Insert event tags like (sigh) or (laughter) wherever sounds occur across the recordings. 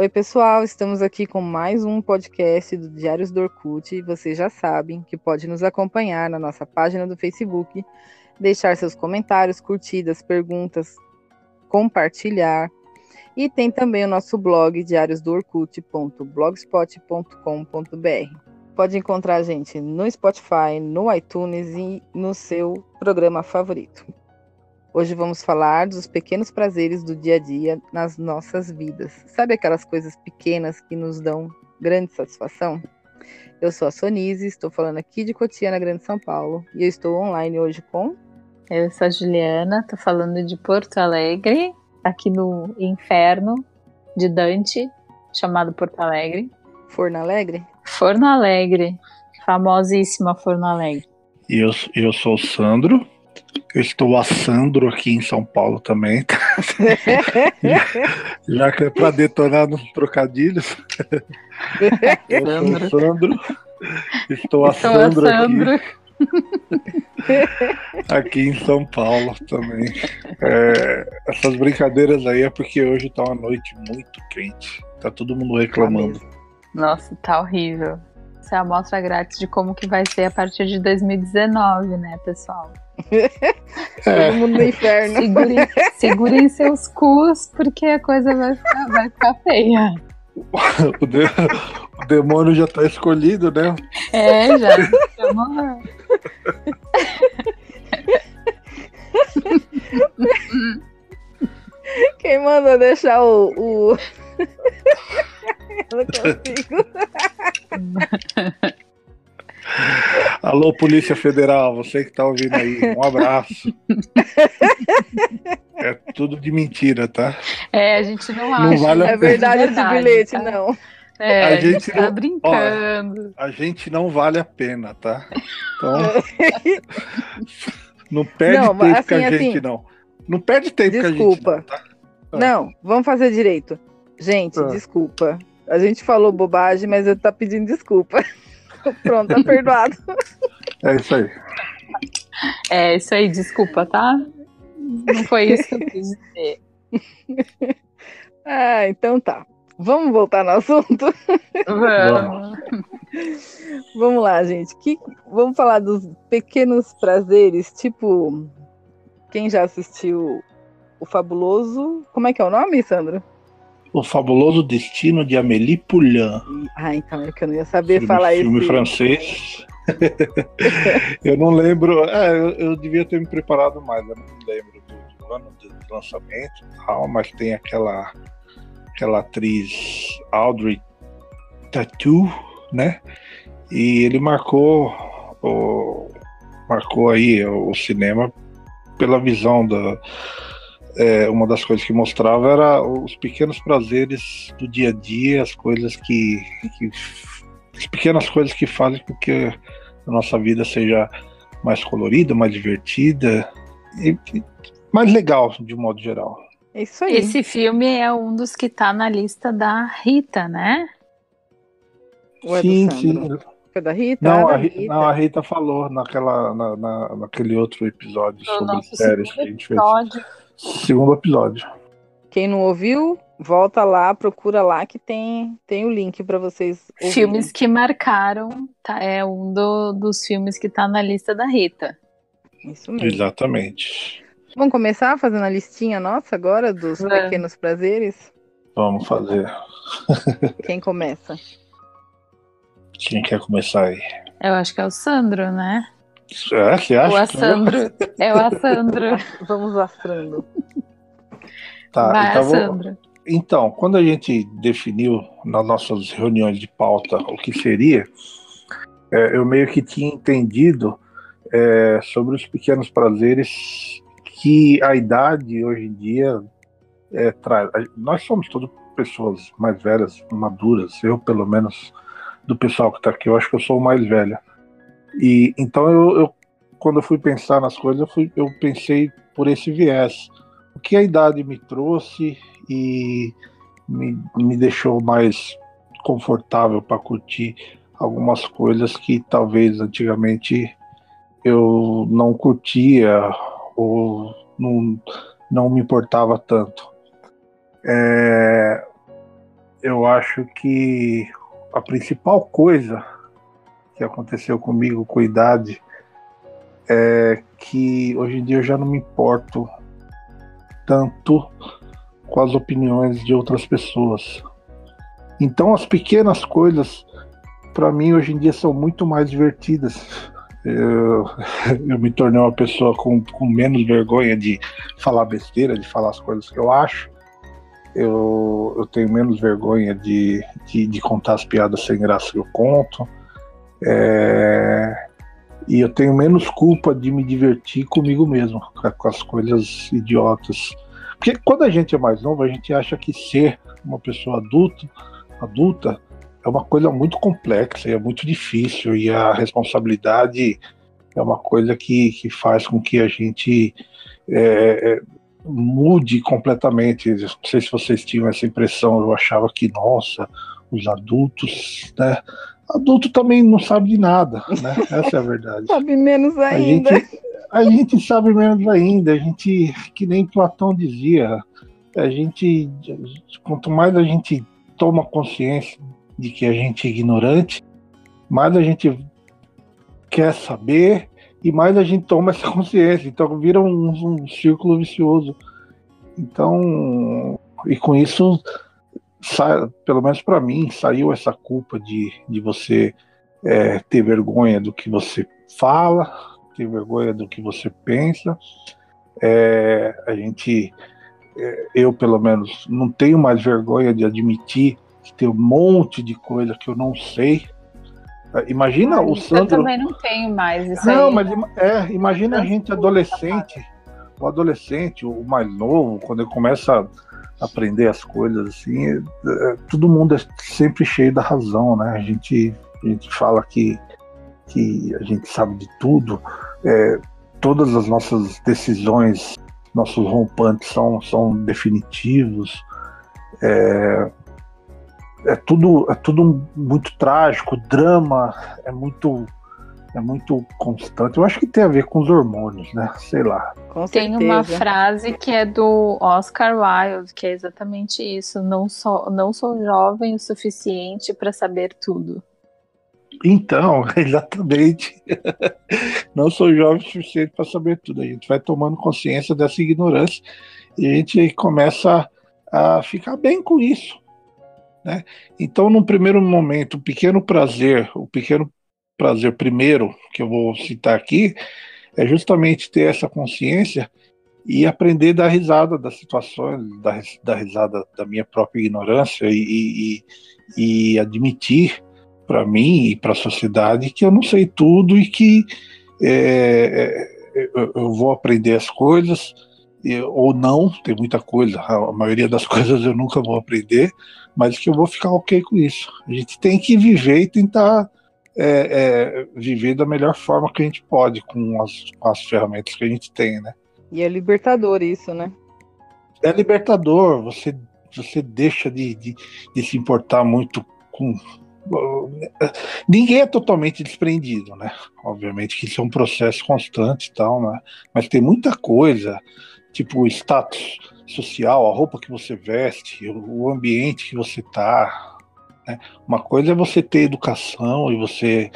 Oi, pessoal, estamos aqui com mais um podcast do Diários do Orkut. Vocês já sabem que pode nos acompanhar na nossa página do Facebook, deixar seus comentários, curtidas, perguntas, compartilhar. E tem também o nosso blog diariosdoorkut.blogspot.com.br. Pode encontrar a gente no Spotify, no iTunes e no seu programa favorito. Hoje vamos falar dos pequenos prazeres do dia a dia nas nossas vidas. Sabe aquelas coisas pequenas que nos dão grande satisfação? Eu sou a Sonise, estou falando aqui de Cotia, na Grande São Paulo, e eu estou online hoje com. Eu sou a Juliana, estou falando de Porto Alegre, aqui no inferno de Dante, chamado Porto Alegre. Forno Alegre? Forno Alegre, famosíssima Forno Alegre. E eu, eu sou o Sandro, eu estou assando aqui em São Paulo também. Tá? (laughs) Já que é para detonar nos trocadilhos. Eu sou o Sandro. Estou assando aqui. (laughs) aqui em São Paulo também. É, essas brincadeiras aí é porque hoje tá uma noite muito quente. Tá todo mundo reclamando. Nossa, tá horrível. Essa é a amostra grátis de como que vai ser a partir de 2019, né, pessoal? É. Todo mundo no inferno. Segurem, segurem seus cus, porque a coisa vai ficar, vai ficar feia. o, de, o, demônio já tá escolhido, né? É, já. Quem mandou deixar o. o... Eu não consigo. Alô, Polícia Federal, você que tá ouvindo aí, um abraço. (laughs) é tudo de mentira, tá? É, a gente não acha. Não vale é verdade, esse bilhete, tá? não. É, a, gente tá não, brincando. Ó, a gente não vale a pena, tá? Então. (laughs) não perde não, tempo assim, com a assim, gente, não. Não perde tempo desculpa. com a gente. Não, tá? Ah. não, vamos fazer direito. Gente, ah. desculpa. A gente falou bobagem, mas eu tô pedindo desculpa. Pronto, tá perdoado. (laughs) É isso aí. É isso aí, desculpa, tá? Não foi isso que eu quis dizer. (laughs) ah, então tá. Vamos voltar no assunto? Vamos. (laughs) Vamos lá, gente. Que, vamos falar dos pequenos prazeres, tipo. Quem já assistiu o Fabuloso. Como é que é o nome, Sandro? O Fabuloso Destino de Amélie Poulain. Ah, então é que eu não ia saber filme, falar isso. Filme francês. (laughs) eu não lembro. É, eu, eu, devia ter me preparado mais. Eu não lembro do, do ano de lançamento tal, mas tem aquela aquela atriz Audrey Tatu, né? E ele marcou o, marcou aí o, o cinema pela visão da é, uma das coisas que mostrava era os pequenos prazeres do dia a dia, as coisas que, que as pequenas coisas que fazem com que a nossa vida seja mais colorida, mais divertida e, e mais legal de um modo geral. É isso aí. Esse filme é um dos que está na lista da Rita, né? É sim, sim. Foi da Rita? Não, ah, a Rita, Rita. não, a Rita falou naquela, na, na, naquele outro episódio no sobre séries que a gente episódio. fez. Segundo episódio. Quem não ouviu, volta lá, procura lá que tem, tem o link para vocês. Ouvirem. Filmes que marcaram, tá, é um do, dos filmes que tá na lista da Rita. Isso mesmo. Exatamente. Vamos começar fazendo a listinha nossa agora dos pequenos prazeres? Vamos fazer. (laughs) Quem começa? Quem quer começar aí? Eu acho que é o Sandro, né? É, você acha? O Assandro. É o Assandro. (laughs) Vamos Assandro. Tá, Vai, então, Assandro. então, quando a gente definiu nas nossas reuniões de pauta o que seria, é, eu meio que tinha entendido é, sobre os pequenos prazeres que a idade hoje em dia é, traz. Nós somos todas pessoas mais velhas, maduras, eu pelo menos do pessoal que está aqui, eu acho que eu sou o mais velho. E então eu, eu quando eu fui pensar nas coisas, eu, fui, eu pensei por esse viés. O que a idade me trouxe e me, me deixou mais confortável para curtir algumas coisas que talvez antigamente eu não curtia ou não, não me importava tanto. É, eu acho que a principal coisa que aconteceu comigo com idade é que hoje em dia eu já não me importo tanto com as opiniões de outras pessoas. Então as pequenas coisas para mim hoje em dia são muito mais divertidas. Eu, (laughs) eu me tornei uma pessoa com, com menos vergonha de falar besteira, de falar as coisas que eu acho. Eu, eu tenho menos vergonha de, de, de contar as piadas sem graça que eu conto. É, e eu tenho menos culpa de me divertir comigo mesmo, com as coisas idiotas. Porque quando a gente é mais novo, a gente acha que ser uma pessoa adulta, adulta é uma coisa muito complexa e é muito difícil, e a responsabilidade é uma coisa que, que faz com que a gente é, é mude completamente. Não sei se vocês tinham essa impressão, eu achava que, nossa, os adultos, né? Adulto também não sabe de nada, né? (laughs) Essa é a verdade. sabe menos ainda. A gente, a gente sabe menos ainda. A gente, que nem Platão dizia, a gente, quanto mais a gente toma consciência de que a gente é ignorante, mais a gente quer saber e mais a gente toma essa (laughs) consciência. Então vira um, um círculo vicioso. Então, e com isso, sai, pelo menos para mim, saiu essa culpa de, de você é, ter vergonha do que você fala, ter vergonha do que você pensa. É, a gente, é, eu pelo menos, não tenho mais vergonha de admitir que tem um monte de coisa que eu não sei. Imagina ah, o Sandro. Eu também não tenho mais isso Não, aí. mas é, imagina a gente adolescente, o adolescente, o mais novo, quando ele começa aprender as coisas assim, é, é, todo mundo é sempre cheio da razão, né? A gente, a gente fala que, que a gente sabe de tudo, é, todas as nossas decisões, nossos rompantes são, são definitivos. É, é tudo é tudo muito trágico, drama é muito é muito constante. Eu acho que tem a ver com os hormônios, né? Sei lá. Com Tem certeza. uma frase que é do Oscar Wilde, que é exatamente isso. Não sou, não sou jovem o suficiente para saber tudo. Então, (laughs) exatamente. Não sou jovem o suficiente para saber tudo. A gente vai tomando consciência dessa ignorância e a gente começa a ficar bem com isso. Né? Então, num primeiro momento, o pequeno prazer, o pequeno prazer primeiro que eu vou citar aqui, é justamente ter essa consciência e aprender da risada das situações, da, da risada da minha própria ignorância e, e, e admitir para mim e para a sociedade que eu não sei tudo e que é, eu, eu vou aprender as coisas ou não, tem muita coisa, a maioria das (laughs) coisas eu nunca vou aprender, mas que eu vou ficar ok com isso. A gente tem que viver e tentar é, é, viver da melhor forma que a gente pode com as, com as ferramentas que a gente tem, né? E é libertador isso, né? É libertador, você, você deixa de, de, de se importar muito com. Ninguém é totalmente desprendido, né? Obviamente que isso é um processo constante e tal, né? Mas tem muita coisa, tipo o status social, a roupa que você veste, o ambiente que você tá. Né? Uma coisa é você ter educação e você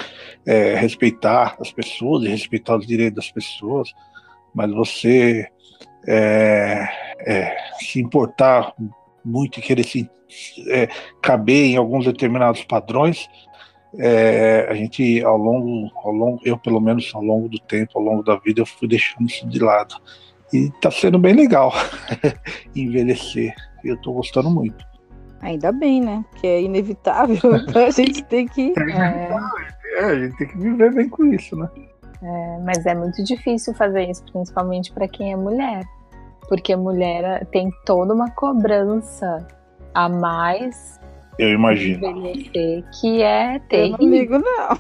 é, respeitar as pessoas e respeitar os direitos das pessoas, mas você é, é, se importar muito e querer se é, caber em alguns determinados padrões, é, a gente ao longo, ao longo, eu pelo menos ao longo do tempo, ao longo da vida, eu fui deixando isso de lado. E tá sendo bem legal (laughs) envelhecer. Eu tô gostando muito. Ainda bem, né? Que é inevitável. Então (laughs) a gente tem que. É, É, a gente tem que viver bem com isso, né? é, mas é muito difícil fazer isso, principalmente para quem é mulher. Porque a mulher tem toda uma cobrança a mais Eu imagino. envelhecer, que é Eu não terrível. ligo, não.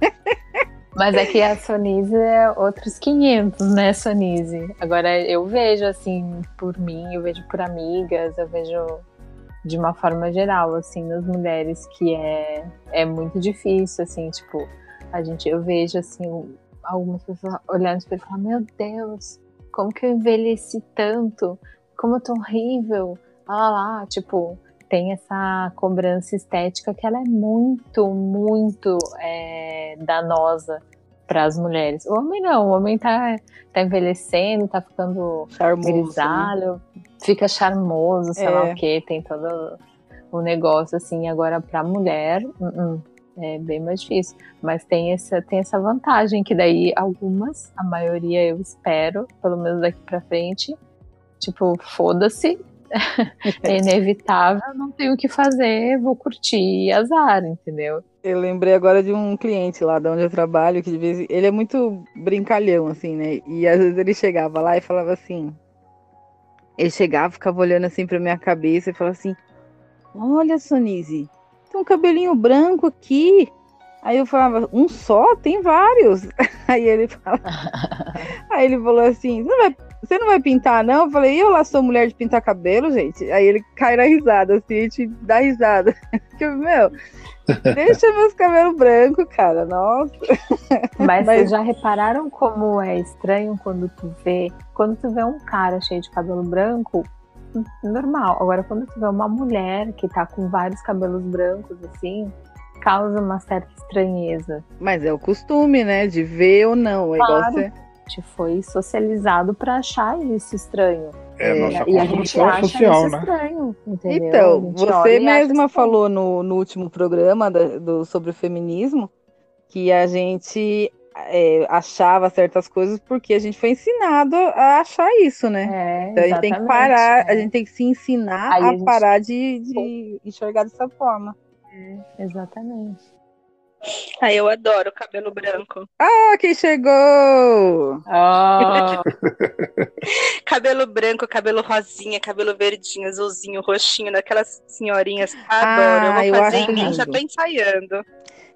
(laughs) Mas é que a Sonise é outros 500, né, Sonise? Agora eu vejo, assim, por mim, eu vejo por amigas, eu vejo de uma forma geral, assim, nas mulheres, que é, é muito difícil, assim, tipo, a gente, eu vejo, assim, algumas pessoas olhando para e falando, meu Deus, como que eu envelheci tanto? Como eu tô horrível? Lá, lá, tipo, tem essa cobrança estética que ela é muito, muito é, danosa para as mulheres. O homem não, o homem tá, tá envelhecendo, tá ficando Charmoso, né? grisalho, fica charmoso, sei É. lá o que, tem todo o negócio assim. Agora, para mulher, uh-uh, é bem mais difícil. Mas tem essa, tem essa vantagem que daí algumas, a maioria eu espero, pelo menos daqui para frente, tipo, foda-se. É inevitável, não tenho o que fazer, vou curtir azar, entendeu? Eu lembrei agora de um cliente lá de onde eu trabalho, que de vez em- ele é muito brincalhão, assim, né? E às vezes ele chegava lá e falava assim. Ele chegava, ficava olhando assim pra minha cabeça e falava assim: Olha, Sonise, tem um cabelinho branco aqui. Aí eu falava, um só? Tem vários. (laughs) Aí ele fala, (laughs) aí ele falou assim: você não, vai, você não vai pintar, não? Eu falei, eu lá sou mulher de pintar cabelo, gente. Aí ele cai na risada, assim, a gente dá risada. Que, (laughs) meu, (laughs) deixa meus cabelos brancos, cara. Nossa. Mas, (laughs) Mas- vocês já repararam como é estranho quando tu vê, quando tu vê um cara cheio de cabelo branco, normal. Agora quando tu vê uma mulher que tá com vários cabelos brancos assim, causa uma certa estranheza. Mas é o costume, né? De ver ou não. É igual Claro. você. A gente foi socializado pra achar isso estranho. É, É, nossa e a gente construção acha social, isso né? estranho, entendeu? A Então, você mesma falou no, no último programa da- do, sobre o feminismo que a gente é, achava certas coisas porque a gente foi ensinado a achar isso, né? É, Então a gente tem que parar, é. a gente tem que se ensinar Aí a a gente- parar de, de enxergar dessa forma. Exatamente. Ah, eu adoro cabelo branco. Ah, quem chegou! Oh, (laughs) Cabelo branco, cabelo rosinha, cabelo verdinho, azulzinho, roxinho, daquelas senhorinhas. Adoro. Ah, eu eu vou fazer acho em mim, já tô ensaiando. eu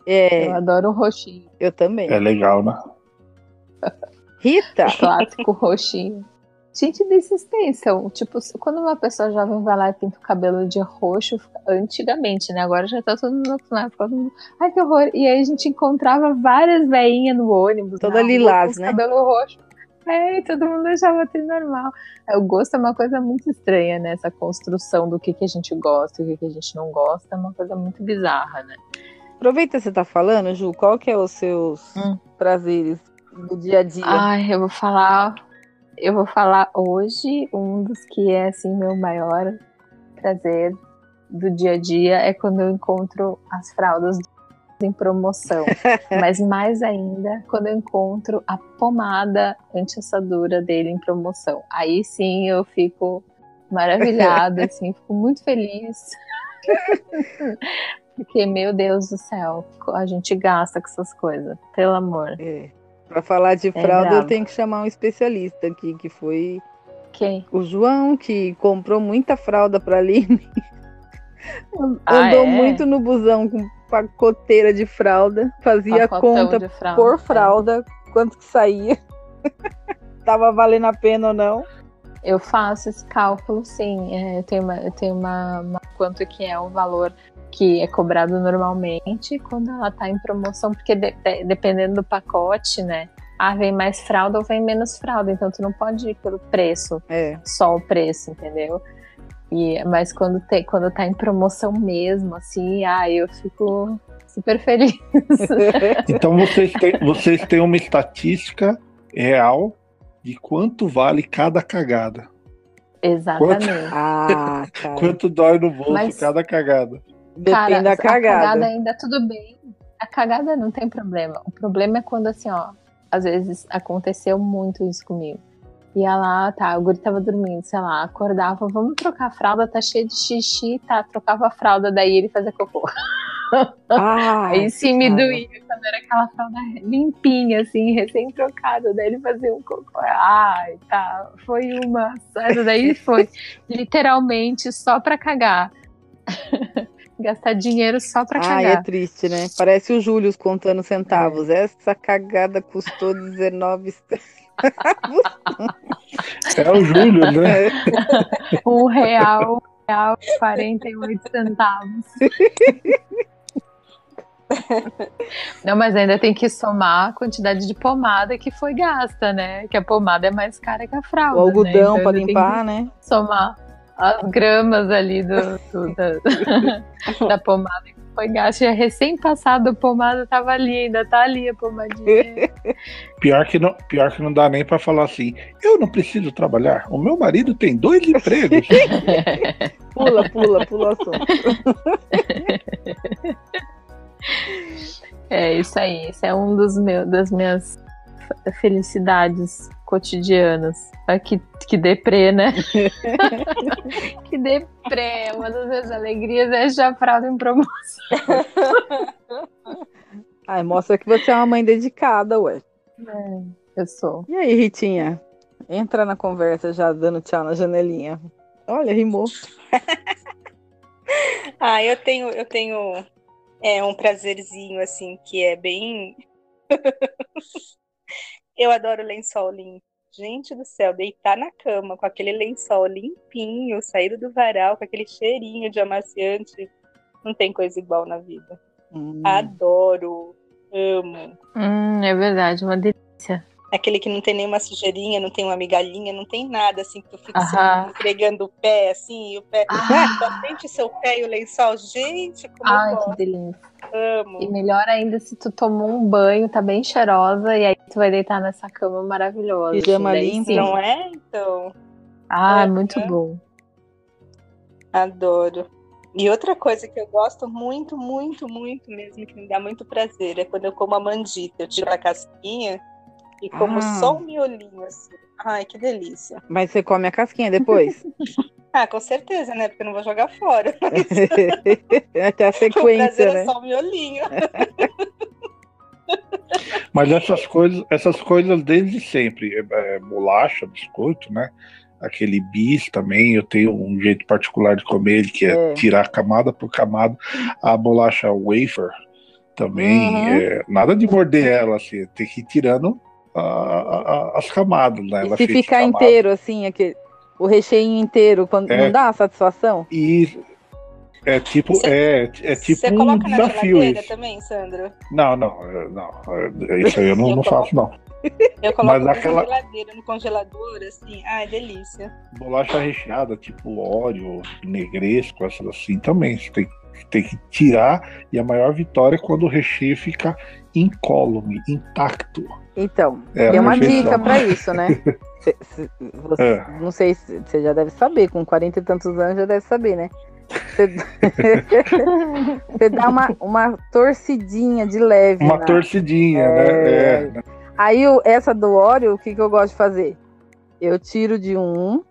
É, adoro o roxinho, eu também. É legal, né? Rita, clássico roxinho. Gente, extensão, tipo, quando uma pessoa jovem vai lá e pinta o cabelo de roxo, antigamente, né? Agora já tá todo mundo acostumado, todo mundo, ai que horror. E aí a gente encontrava várias veinhas no ônibus, Toda lilás, né? cabelo roxo. É, todo mundo achava tudo normal. É, O gosto é uma coisa muito estranha, né? Essa construção do que, que a gente gosta e o que, que a gente não gosta é uma coisa muito bizarra, né? aproveita que você tá falando, Ju, qual que é os seus Hum. prazeres do dia a dia? Ai, eu vou falar. Eu vou falar hoje um dos que é assim meu maior prazer do dia a dia é quando eu encontro as fraldas em promoção. (laughs) Mas mais ainda quando eu encontro a pomada anti-assadura dele em promoção. Aí sim eu fico maravilhada, (laughs) assim, fico muito feliz. (laughs) Porque, meu Deus do céu, a gente gasta com essas coisas, pelo amor. É. Pra falar de fralda, eu brabo. tenho que chamar um especialista aqui, que foi Quem? o João, que comprou muita fralda pra Aline. Ah, Andou é? muito no busão com pacoteira de fralda, fazia Pacotão conta fralda. por É. fralda, quanto que saía. (laughs) Tava valendo a pena ou não. Eu faço esse cálculo, sim. É, eu tenho, uma, eu tenho uma, uma- quanto que é o valor que é cobrado normalmente quando ela tá em promoção, porque de- de- dependendo do pacote, né? Ah, vem mais fralda ou vem menos fralda, então tu não pode ir pelo preço, É. só o preço, entendeu? E, mas quando, tem, quando tá em promoção mesmo, assim, ah, eu fico super feliz. (laughs) Então vocês têm, vocês têm uma estatística real de quanto vale cada cagada. Exatamente. ah, cara. (laughs) Quanto dói no bolso Mas- cada cagada. Depende Cara, da A cagada. cagada ainda tudo bem. A cagada não tem problema. O problema é quando, assim, ó, às vezes aconteceu muito isso comigo. Ia lá, tá, o guri tava dormindo, sei lá, acordava, vamos trocar a fralda, tá cheia de xixi, tá, trocava a fralda, daí ele fazia cocô. Ah, (laughs) Aí sim me doía quando era aquela fralda limpinha, assim, recém-trocada, daí ele fazia um cocô. Ai, tá, foi uma. Essa daí foi (laughs) literalmente só pra cagar. (laughs) Gastar dinheiro só pra Ai, é cagar. triste, né? Parece o Júlio contando centavos. Essa cagada custou 19 centavos. (laughs) É o Júlio, né? Um real, um real e 48 centavos. (laughs) Não, mas ainda tem que somar a quantidade de pomada que foi gasta, né? Que a pomada é mais cara que a fralda. O algodão né? pra ainda tem limpar, né? somar as gramas ali do, do da, (laughs) da pomada que foi gasto. Já recém-passado a pomada tava ali, ainda tá ali a pomadinha. (laughs) Pior que não, pior que não dá nem para falar assim. Eu não preciso trabalhar. O meu marido tem dois empregos. (laughs) pula, pula, pula o assunto. É isso aí. Esse é um dos meus, das minhas felicidades cotidianas. Ah, que, que deprê, né? (laughs) que deprê. Uma das minhas alegrias é achar fralda em promoção. (laughs) Ai, mostra que você é uma mãe dedicada, ué. É, eu sou. E aí, Ritinha? Entra na conversa já dando tchau na janelinha. Olha, rimou. (laughs) ah, eu tenho, eu tenho é, um prazerzinho, assim, que é bem. Eu adoro lençol limpo. Gente do céu, deitar na cama com aquele lençol limpinho, saído do varal, com aquele cheirinho de amaciante, não tem coisa igual na vida. Hum. Adoro, amo. Hum, é verdade, uma delícia. Aquele que não tem nenhuma sujeirinha, não tem uma migalhinha, não tem nada, assim, que tu fica assim, entregando o pé, assim, e o pé. Ah. Da frente o seu pé e o lençol. Gente, como Ai, que delícia. Amo. E melhor ainda se tu tomou um banho, tá bem cheirosa, e aí tu vai deitar nessa cama maravilhosa. Pijama limpo. Não é? Então. Ah, é, muito bom. Adoro. E outra coisa que eu gosto muito, muito, muito mesmo, que me dá muito prazer, é quando eu como a mandita. Eu tiro a casquinha e como ah. só um miolinho, assim. Ai, que delícia. Mas você come a casquinha depois? (laughs) ah, com certeza, né? Porque eu não vou jogar fora. (laughs) Até a sequência, né? É só o miolinho. (laughs) Mas essas coisas, essas coisas desde sempre, é, é, bolacha, biscoito, né? Aquele bis também, eu tenho um jeito particular de comer ele, que é, é. tirar camada por camada. A bolacha wafer também, uhum. é, nada de morder ela, assim, tem que ir tirando a, a, as camadas, né? E se ficar inteiro, assim, aquele, o recheio inteiro, quando, é, não dá satisfação? E é tipo, você, é, é tipo você um desafio isso. também, Sandro? Não, não, não. Isso aí eu não, eu não faço, não. (laughs) Eu coloco Mas aquela... geladeira, no congelador, assim, ai, delícia. Bolacha recheada, tipo óleo, negresco, essas assim também. Você tem, tem que tirar, e a maior vitória é quando o recheio fica incólume, intacto. Então, é, uma dica para isso, né? (laughs) Cê, cê, você, é. Não sei se você já deve saber, com 40 e tantos anos já deve saber, né? Você (laughs) dá uma, uma torcidinha de leve. Uma torcidinha, é... né? É. Aí essa do óleo, o que, que eu gosto de fazer? Eu tiro de um,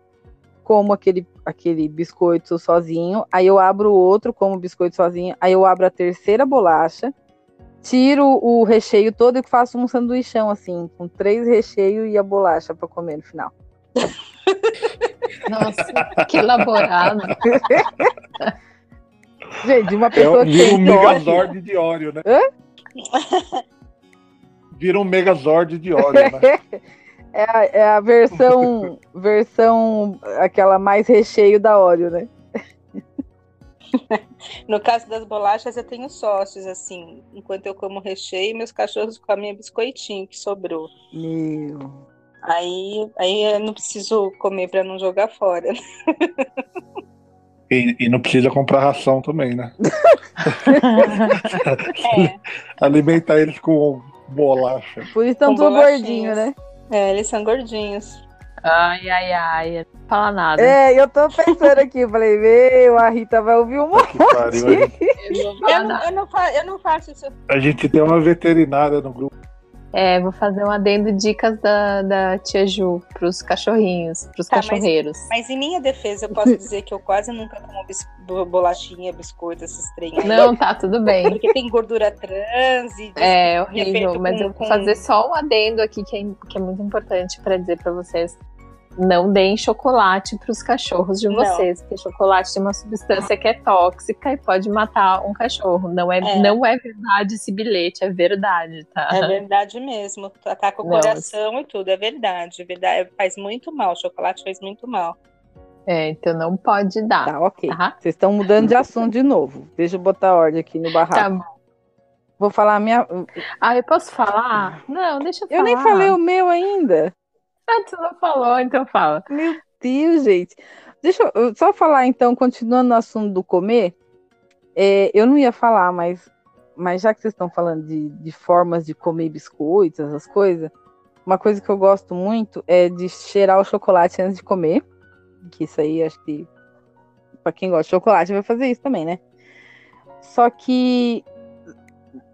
como aquele, aquele biscoito sozinho, aí eu abro o outro como biscoito sozinho, aí eu abro a terceira bolacha, tiro o recheio todo e faço um sanduichão assim, com três recheios e a bolacha para comer no final. Nossa, que elaborado. (laughs) Gente, uma pessoa é, que vira um megazord de óleo, né? Hã? Vira um megazord de óleo, né? (laughs) É a, é a versão, (laughs) versão aquela mais recheio da óleo, né? (laughs) No caso das bolachas, eu tenho sócios, assim. Enquanto eu como recheio, meus cachorros comem biscoitinho que sobrou. Meu. Aí, aí eu não preciso comer para não jogar fora. E, e, não precisa comprar ração também, né? (laughs) é. Alimentar eles com bolacha. Por isso estão tudo gordinhos, né? É, eles são gordinhos. Ai, ai, ai. Não fala nada. É, eu tô pensando aqui, eu falei, meu, a Rita vai ouvir um monte. Pariu, gente... eu, não, eu, não eu não faço isso. A gente tem uma veterinária no grupo. É, vou fazer um adendo dicas da, da tia Ju pros cachorrinhos, pros tá, cachorreiros. Mas, mas, em minha defesa, eu posso dizer que eu quase nunca como bis, bolachinha, biscoito, esses trem Não, tá, tudo bem. Porque tem gordura trans e. É, horrível. Mas com, eu vou fazer só um adendo aqui que é, que é muito importante para dizer para vocês não deem chocolate para os cachorros de vocês, não. porque chocolate tem uma substância que é tóxica e pode matar um cachorro. Não é, é. não é verdade esse bilhete, é verdade, tá? É verdade mesmo. Ataca o não, coração e tudo, é verdade. É verdade. Faz muito mal, chocolate faz muito mal. É, então não pode dar. Tá, ok. Tá? Vocês estão mudando de assunto de novo. Deixa eu botar ordem aqui no barraco. Tá bom. Vou falar a minha. Ah, eu posso falar? Não, deixa eu falar. Eu nem falei o meu ainda. (laughs) Ah, tu não falou, então fala. Meu Deus, gente. Deixa eu só falar então, continuando no assunto do comer, é, eu não ia falar, mas, mas já que vocês estão falando de, de formas de comer biscoitos, essas coisas, uma coisa que eu gosto muito é de cheirar o chocolate antes de comer. Que isso aí acho que para quem gosta de chocolate vai fazer isso também, né? Só que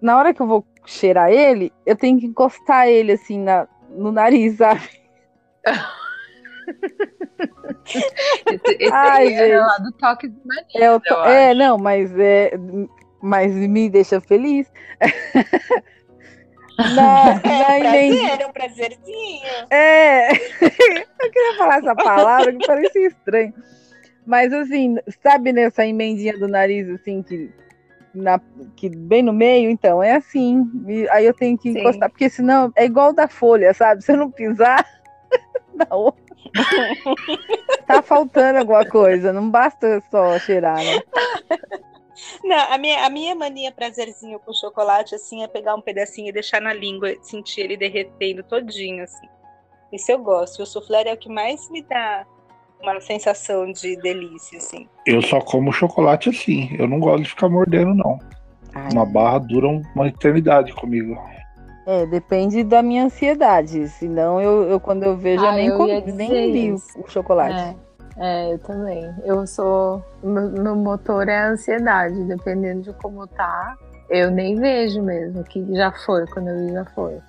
na hora que eu vou cheirar ele, eu tenho que encostar ele assim na, no nariz, (laughs) sabe? Esse, esse Ai, aí era lá do toque de é, to... é, não, mas é, mas me deixa feliz. (laughs) Na, é, na prazer, é um prazerzinho. É, (laughs) eu queria falar essa palavra que parecia estranho. Mas assim, sabe nessa emendinha do nariz, assim, que, na, que bem no meio, então, é assim. E aí eu tenho que Sim. encostar, porque senão é igual da folha, sabe? Se eu não pisar na outra. (laughs) tá faltando alguma coisa, não basta só cheirar, né? Não, a minha, a minha mania prazerzinho com chocolate, assim, é pegar um pedacinho e deixar na língua, sentir ele derretendo todinho, assim. Isso eu gosto. O soufflé é o que mais me dá uma sensação de delícia, assim. Eu só como chocolate assim. Eu não gosto de ficar mordendo, não. Ai. Uma barra dura uma eternidade comigo. É, depende da minha ansiedade. Senão, eu, eu quando eu vejo, ah, eu nem, eu nem li o, o chocolate. É. É, eu também. Eu sou. Meu, meu, motor é a ansiedade, dependendo de como tá. Eu nem vejo mesmo, que já foi, quando eu vi já foi.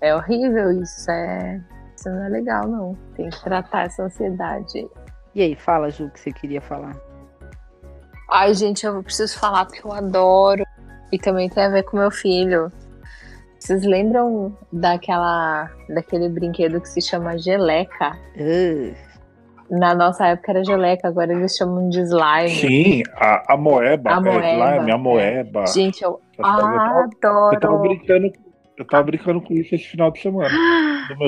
É horrível isso, é. Isso não é legal, não. Tem que tratar essa ansiedade. E aí, fala, Ju, o que você queria falar. Ai, gente, eu preciso falar porque eu adoro. E também tem a ver com meu filho. Vocês lembram daquela, daquele brinquedo que se chama geleca? Uh. Na nossa época era geleca, agora eles chamam de slime. Sim, a, a moeba, a moeba, é slime, a moeba. Gente, eu, eu adoro. Tava, eu tava brincando, eu tava brincando com isso esse final de semana.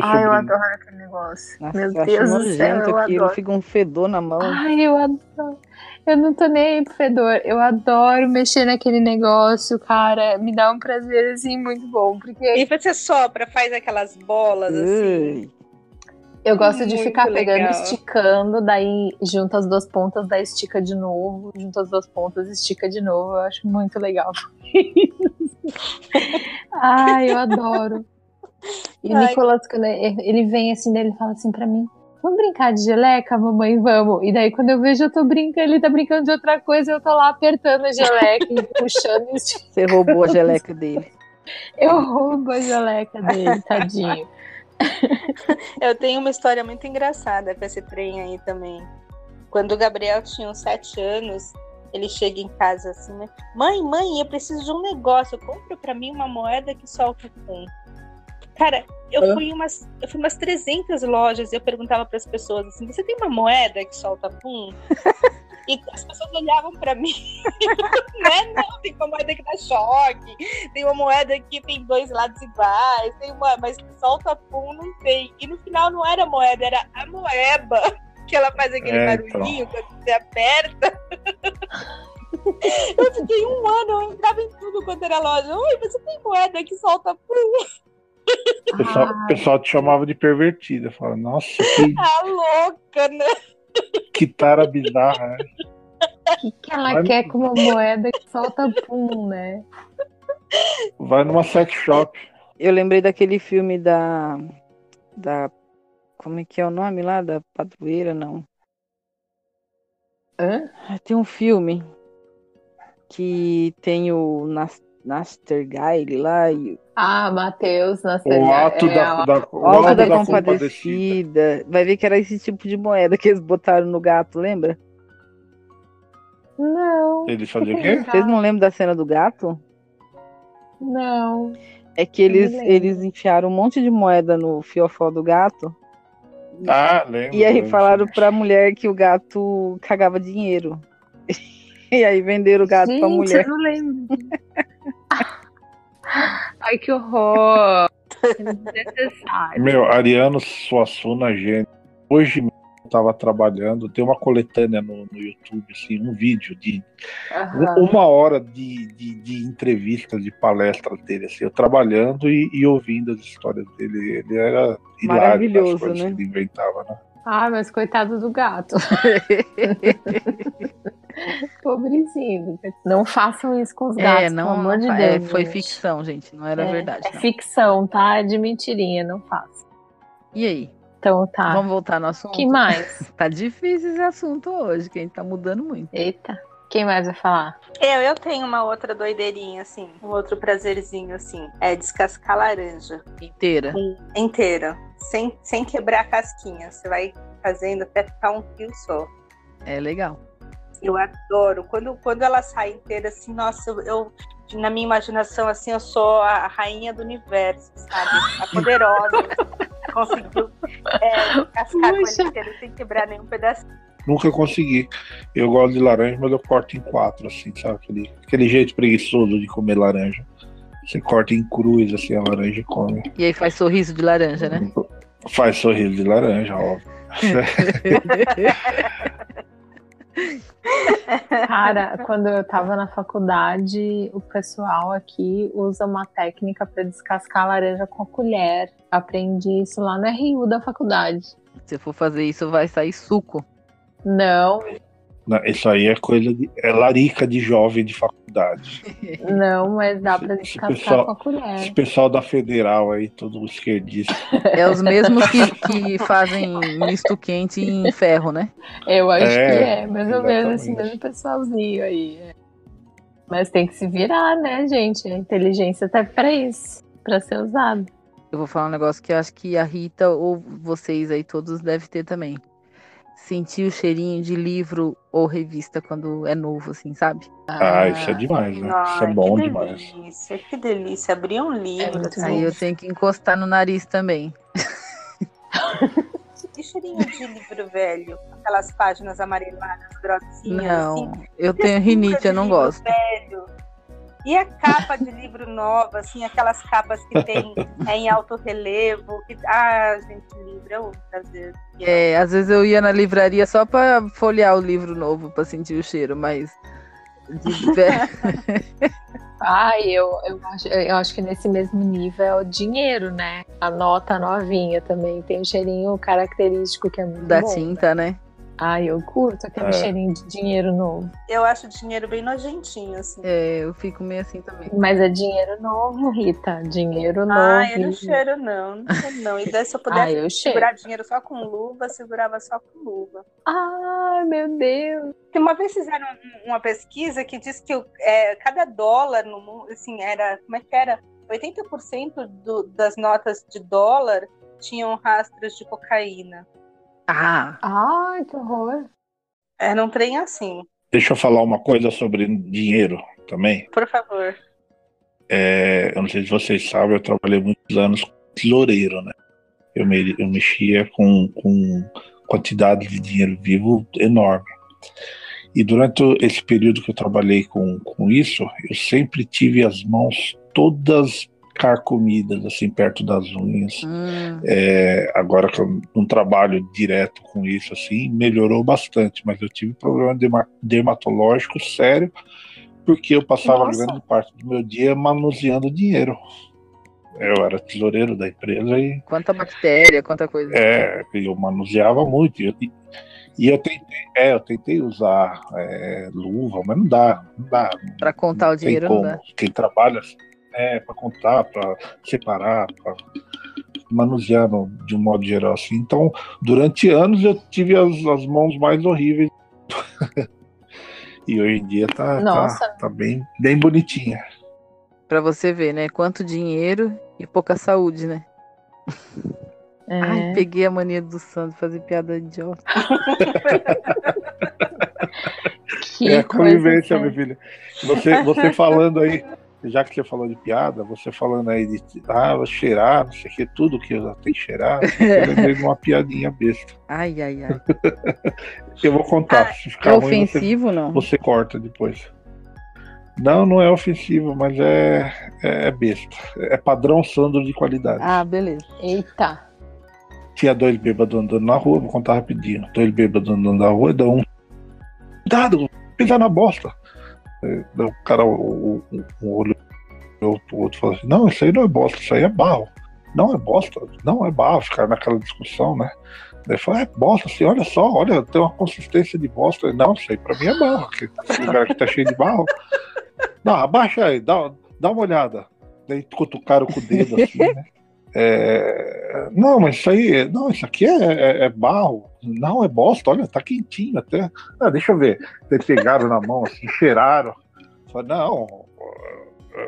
Ai, eu adoro aquele negócio. Nossa, meu Deus do céu, eu adoro. Fica um fedor na mão. Ai, eu adoro. Eu não tô nem aí pro fedor. Eu adoro mexer naquele negócio, cara. Me dá um prazer, assim, muito bom. Porque... E você sopra, faz aquelas bolas, assim. Eu gosto de ficar legal. pegando, esticando, daí junta as duas pontas, daí estica de novo, junta as duas pontas, estica de novo. Eu acho muito legal. (laughs) Ai, eu adoro. E o Nicolas, quando ele vem assim, ele fala assim pra mim: Vamos brincar de geleca, mamãe? Vamos. E daí, quando eu vejo, eu tô brincando, ele tá brincando de outra coisa, eu tô lá apertando a geleca e puxando. (laughs) Você roubou a (laughs) geleca dele. Eu roubo a geleca dele, tadinho. (laughs) Eu tenho uma história muito engraçada com esse trem aí também. Quando o Gabriel tinha uns sete anos, ele chega em casa assim, né? Mãe, mãe, eu preciso de um negócio. Compra para mim uma moeda que solta pum. Cara, eu fui umas, eu fui umas 300 lojas e eu perguntava para as pessoas assim: "Você tem uma moeda que solta pum?" (laughs) E as pessoas olhavam para mim. (laughs) não é, não, tem uma moeda que dá choque, tem uma moeda que tem dois lados iguais, tem uma, mas solta pum, não tem. E no final não era moeda, era a moeba, (laughs) que ela faz aquele é, então. barulhinho então. quando você aperta. eu fiquei um ano, eu entrava em tudo quanto era loja. Oi, você tem moeda que solta pum? O pessoal, ah, pessoal te chamava de pervertida. Fala, nossa, que. A (laughs) louca, né? Que tara bizarra, né? O que, que ela Vai quer no... com uma moeda que solta pum, né? Vai numa sex shop. Eu lembrei daquele filme da. da como é que é o nome lá? Da padroeira, não. Hã? Tem um filme que tem o Nastergaile lá e ah, Matheus, nossa. O ato é, da, da, o ato da, da compadecida. compadecida. Vai ver que era esse tipo de moeda que eles botaram no gato, lembra? Não. Ele fazia o quê? (laughs) Vocês não lembram da cena do gato? Não. É que eles, eles enfiaram um monte de moeda no fiofó do gato. Ah, lembro. E aí falaram pra mulher que o gato cagava dinheiro. (laughs) e aí venderam o gato Gente, pra mulher. Eu não lembro. (laughs) (laughs) Ai, que horror! Desnecessário. Meu, Ariano Suassuna, gente. Hoje eu tava trabalhando, tem uma coletânea no, no YouTube, assim, um vídeo de uhum. uma hora de, de, de entrevistas, de palestras dele, assim, eu trabalhando e, e ouvindo as histórias dele. Ele era maravilhoso, né? Que ele inventava, né? Ah, mas coitado do gato. (laughs) Pobrezinho. Não façam isso com os é, gatos, é, não, pelo amor de é, Deus. Foi gente. ficção, gente. Não era é, verdade. É não. ficção, tá? É de mentirinha, não faça. E aí? Então tá. Vamos voltar no assunto. que mais? (laughs) tá difícil esse assunto hoje, que a gente tá mudando muito. Eita. Quem mais vai falar? Eu, eu tenho uma outra doideirinha, assim. Um outro prazerzinho, assim. É descascar laranja. Inteira? Inteira. Sem, sem quebrar a casquinha. Você vai fazendo até ficar um fio só. É legal. Eu adoro. Quando, quando ela sai inteira, assim, nossa, eu, eu na minha imaginação, assim, eu sou a rainha do universo, sabe? A poderosa. (laughs) Conseguiu é, cascar com ele inteiro sem quebrar nenhum pedacinho. Nunca consegui. Eu gosto de laranja, mas eu corto em quatro, assim, sabe? Aquele, aquele jeito preguiçoso de comer laranja. Você corta em cruz, assim, a laranja e come. E aí faz sorriso de laranja, né? Faz sorriso de laranja, óbvio. (laughs) Cara, quando eu tava na faculdade, o pessoal aqui usa uma técnica para descascar a laranja com a colher. Aprendi isso lá no RU da faculdade. Se for fazer isso, vai sair suco. Não. Não, isso aí é coisa de. É larica de jovem de faculdade. (laughs) Não, mas dá pra descascar com a colher. Esse pessoal da federal aí, todo esquerdista. (laughs) É os mesmos que, que fazem misto quente em ferro, né? Eu acho é, que é, mais ou menos esse mesmo pessoalzinho aí. É. Mas tem que se virar, né, gente? A inteligência tá pra isso, pra ser usada. Eu vou falar um negócio que eu acho que a Rita ou vocês aí todos devem ter também sentir o cheirinho de livro ou revista quando é novo, assim, sabe? Ah, isso é demais, né? Ai, isso é bom que demais. Delícia, que delícia. Abrir um livro. É assim. Aí eu tenho que encostar no nariz também. (laughs) E cheirinho de livro velho? Aquelas páginas amareladas, grossinhas. Não, assim. eu tenho rinite, eu não gosto. Velho. E a capa de livro nova, assim, aquelas capas que tem (laughs) é, em alto relevo. Que... Ah, gente, livro é um prazer. É, às vezes eu ia na livraria só para folhear o livro novo, para sentir o cheiro, mas. (laughs) Ai, eu, eu, acho, eu acho que nesse mesmo nível é o dinheiro, né? A nota novinha também tem um cheirinho característico que é muito da bom, tinta, né? Ai, eu curto aquele é. cheirinho de dinheiro novo. Eu acho dinheiro bem nojentinho, assim. É, eu fico meio assim também. Mas é dinheiro novo, Rita. Dinheiro novo. Ah, eu não cheiro, não. Não cheiro, não. E daí, se eu (laughs) pudesse ah, eu segurar dinheiro só com luva, segurava só com luva. Ai, meu Deus. Uma vez fizeram uma pesquisa que diz que é, cada dólar no mundo, assim, era. Como é que era? 80% do, das notas de dólar tinham rastros de cocaína. Ah. Ai, que horror. É num trem assim. Deixa eu falar uma coisa sobre dinheiro também. Por favor. É, eu não sei se vocês sabem, eu trabalhei muitos anos com tesoureiro, né? Eu, me, eu mexia com, com quantidade de dinheiro vivo enorme. E durante esse período que eu trabalhei com, com isso, eu sempre tive as mãos todas carcomidas, assim, perto das unhas. Hum. É, agora que eu não trabalho direto com isso, assim, melhorou bastante, mas eu tive problema dermatológico sério, porque eu passava Nossa. grande parte do meu dia manuseando dinheiro. Eu era tesoureiro da empresa e. Quanta bactéria, quanta coisa. É, eu manuseava muito. E, e eu tentei, é, eu tentei usar é, luva, mas não dá, não dá. Para contar o dinheiro, não dá. Quem trabalha é, para contar, para separar, para manusear no, de um modo geral assim. Então, durante anos eu tive as, as mãos mais horríveis. (laughs) e hoje em dia tá, tá, tá, bem, bem bonitinha. Para você ver, né? Quanto dinheiro e pouca saúde, né? É. Ai, peguei a mania do Sandro fazer piada idiota. (laughs) é a convivência, minha filha. Você, você falando aí, já que você falou de piada, você falando aí de ah, cheirar, não sei o que, tudo que tem cheirar, (laughs) eu lembrei de uma piadinha besta. Ai, ai, ai. (laughs) eu vou contar. Ah, se ficar é ruim, ofensivo, você, não? Você corta depois. Não, não é ofensivo, mas é, é, é besta. É padrão Sandro de qualidade. Ah, beleza. Eita. Tinha dois bêbados andando na rua, vou contar rapidinho. Dois bêbados andando na rua, dá um. Cuidado, pisar na bosta. O cara, o, o olho o outro falou assim, não, isso aí não é bosta, isso aí é barro. Não é bosta, não é barro, ficar naquela discussão, né? Ele falou, é bosta, assim, olha só, olha, tem uma consistência de bosta. Não, isso aí pra mim é barro, esse lugar aqui tá cheio de barro. Não, abaixa aí, dá, dá uma olhada. Daí cutucaram com o dedo assim, né? É, não, mas isso aí, não, isso aqui é, é, é, barro. Não, é bosta, olha, tá quentinho até. Ah, deixa eu ver. Eles pegaram na mão, assim, cheiraram. Falaram, não,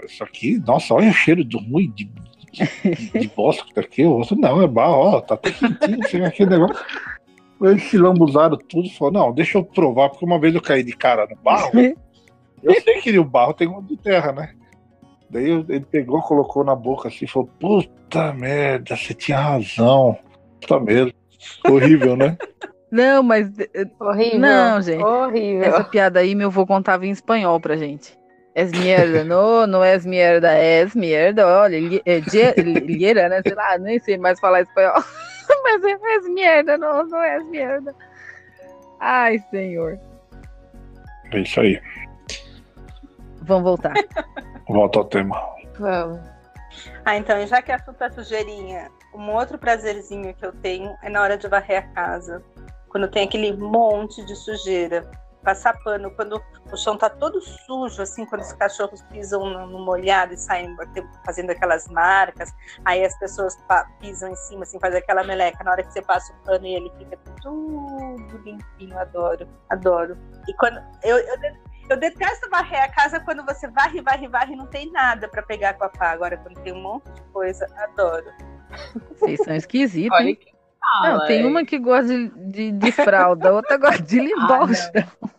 isso aqui, nossa, olha o cheiro do ruim de, de, de bosta que tá aqui. O outro, não, é barro, ó, tá até quentinho, assim, aquele negócio. Eles se lambuzaram tudo falaram, não, deixa eu provar, porque uma vez eu caí de cara no barro. Eu sei que o barro tem gosto de terra, né? Daí ele pegou, colocou na boca assim e falou: Puta merda, você tinha razão. Puta mesmo. Horrível, né? (laughs) Não, mas. Eh, horrível. Não, gente. Horrível. Essa piada aí meu avô contava em espanhol pra gente. Es mierda, não, não é mierda, é mierda, olha, lheira, é, né? Sei lá, nem sei mais falar espanhol. (laughs) Mas é es mierda, não, não é mierda. Ai, senhor. É isso aí. Vamos voltar. (laughs) Volta ao tema. Vamos. Ah, então, já que a assunto é sujeirinha, um outro prazerzinho que eu tenho é na hora de varrer a casa. Quando tem aquele monte de sujeira. Passar pano, quando o chão tá todo sujo, assim, quando os cachorros pisam no, no molhado e saem fazendo aquelas marcas, aí as pessoas pisam em cima, assim, faz aquela meleca. Na hora que você passa o pano e ele fica tudo limpinho, adoro, adoro. E quando eu, eu eu detesto varrer a casa quando você varre, varre, varre e não tem nada para pegar com a pá. Agora, quando tem um monte de coisa, adoro. Vocês são esquisitos, hein? Fala, não, tem é. uma que gosta de, de, de fralda, outra gosta de limpar ah, o chão.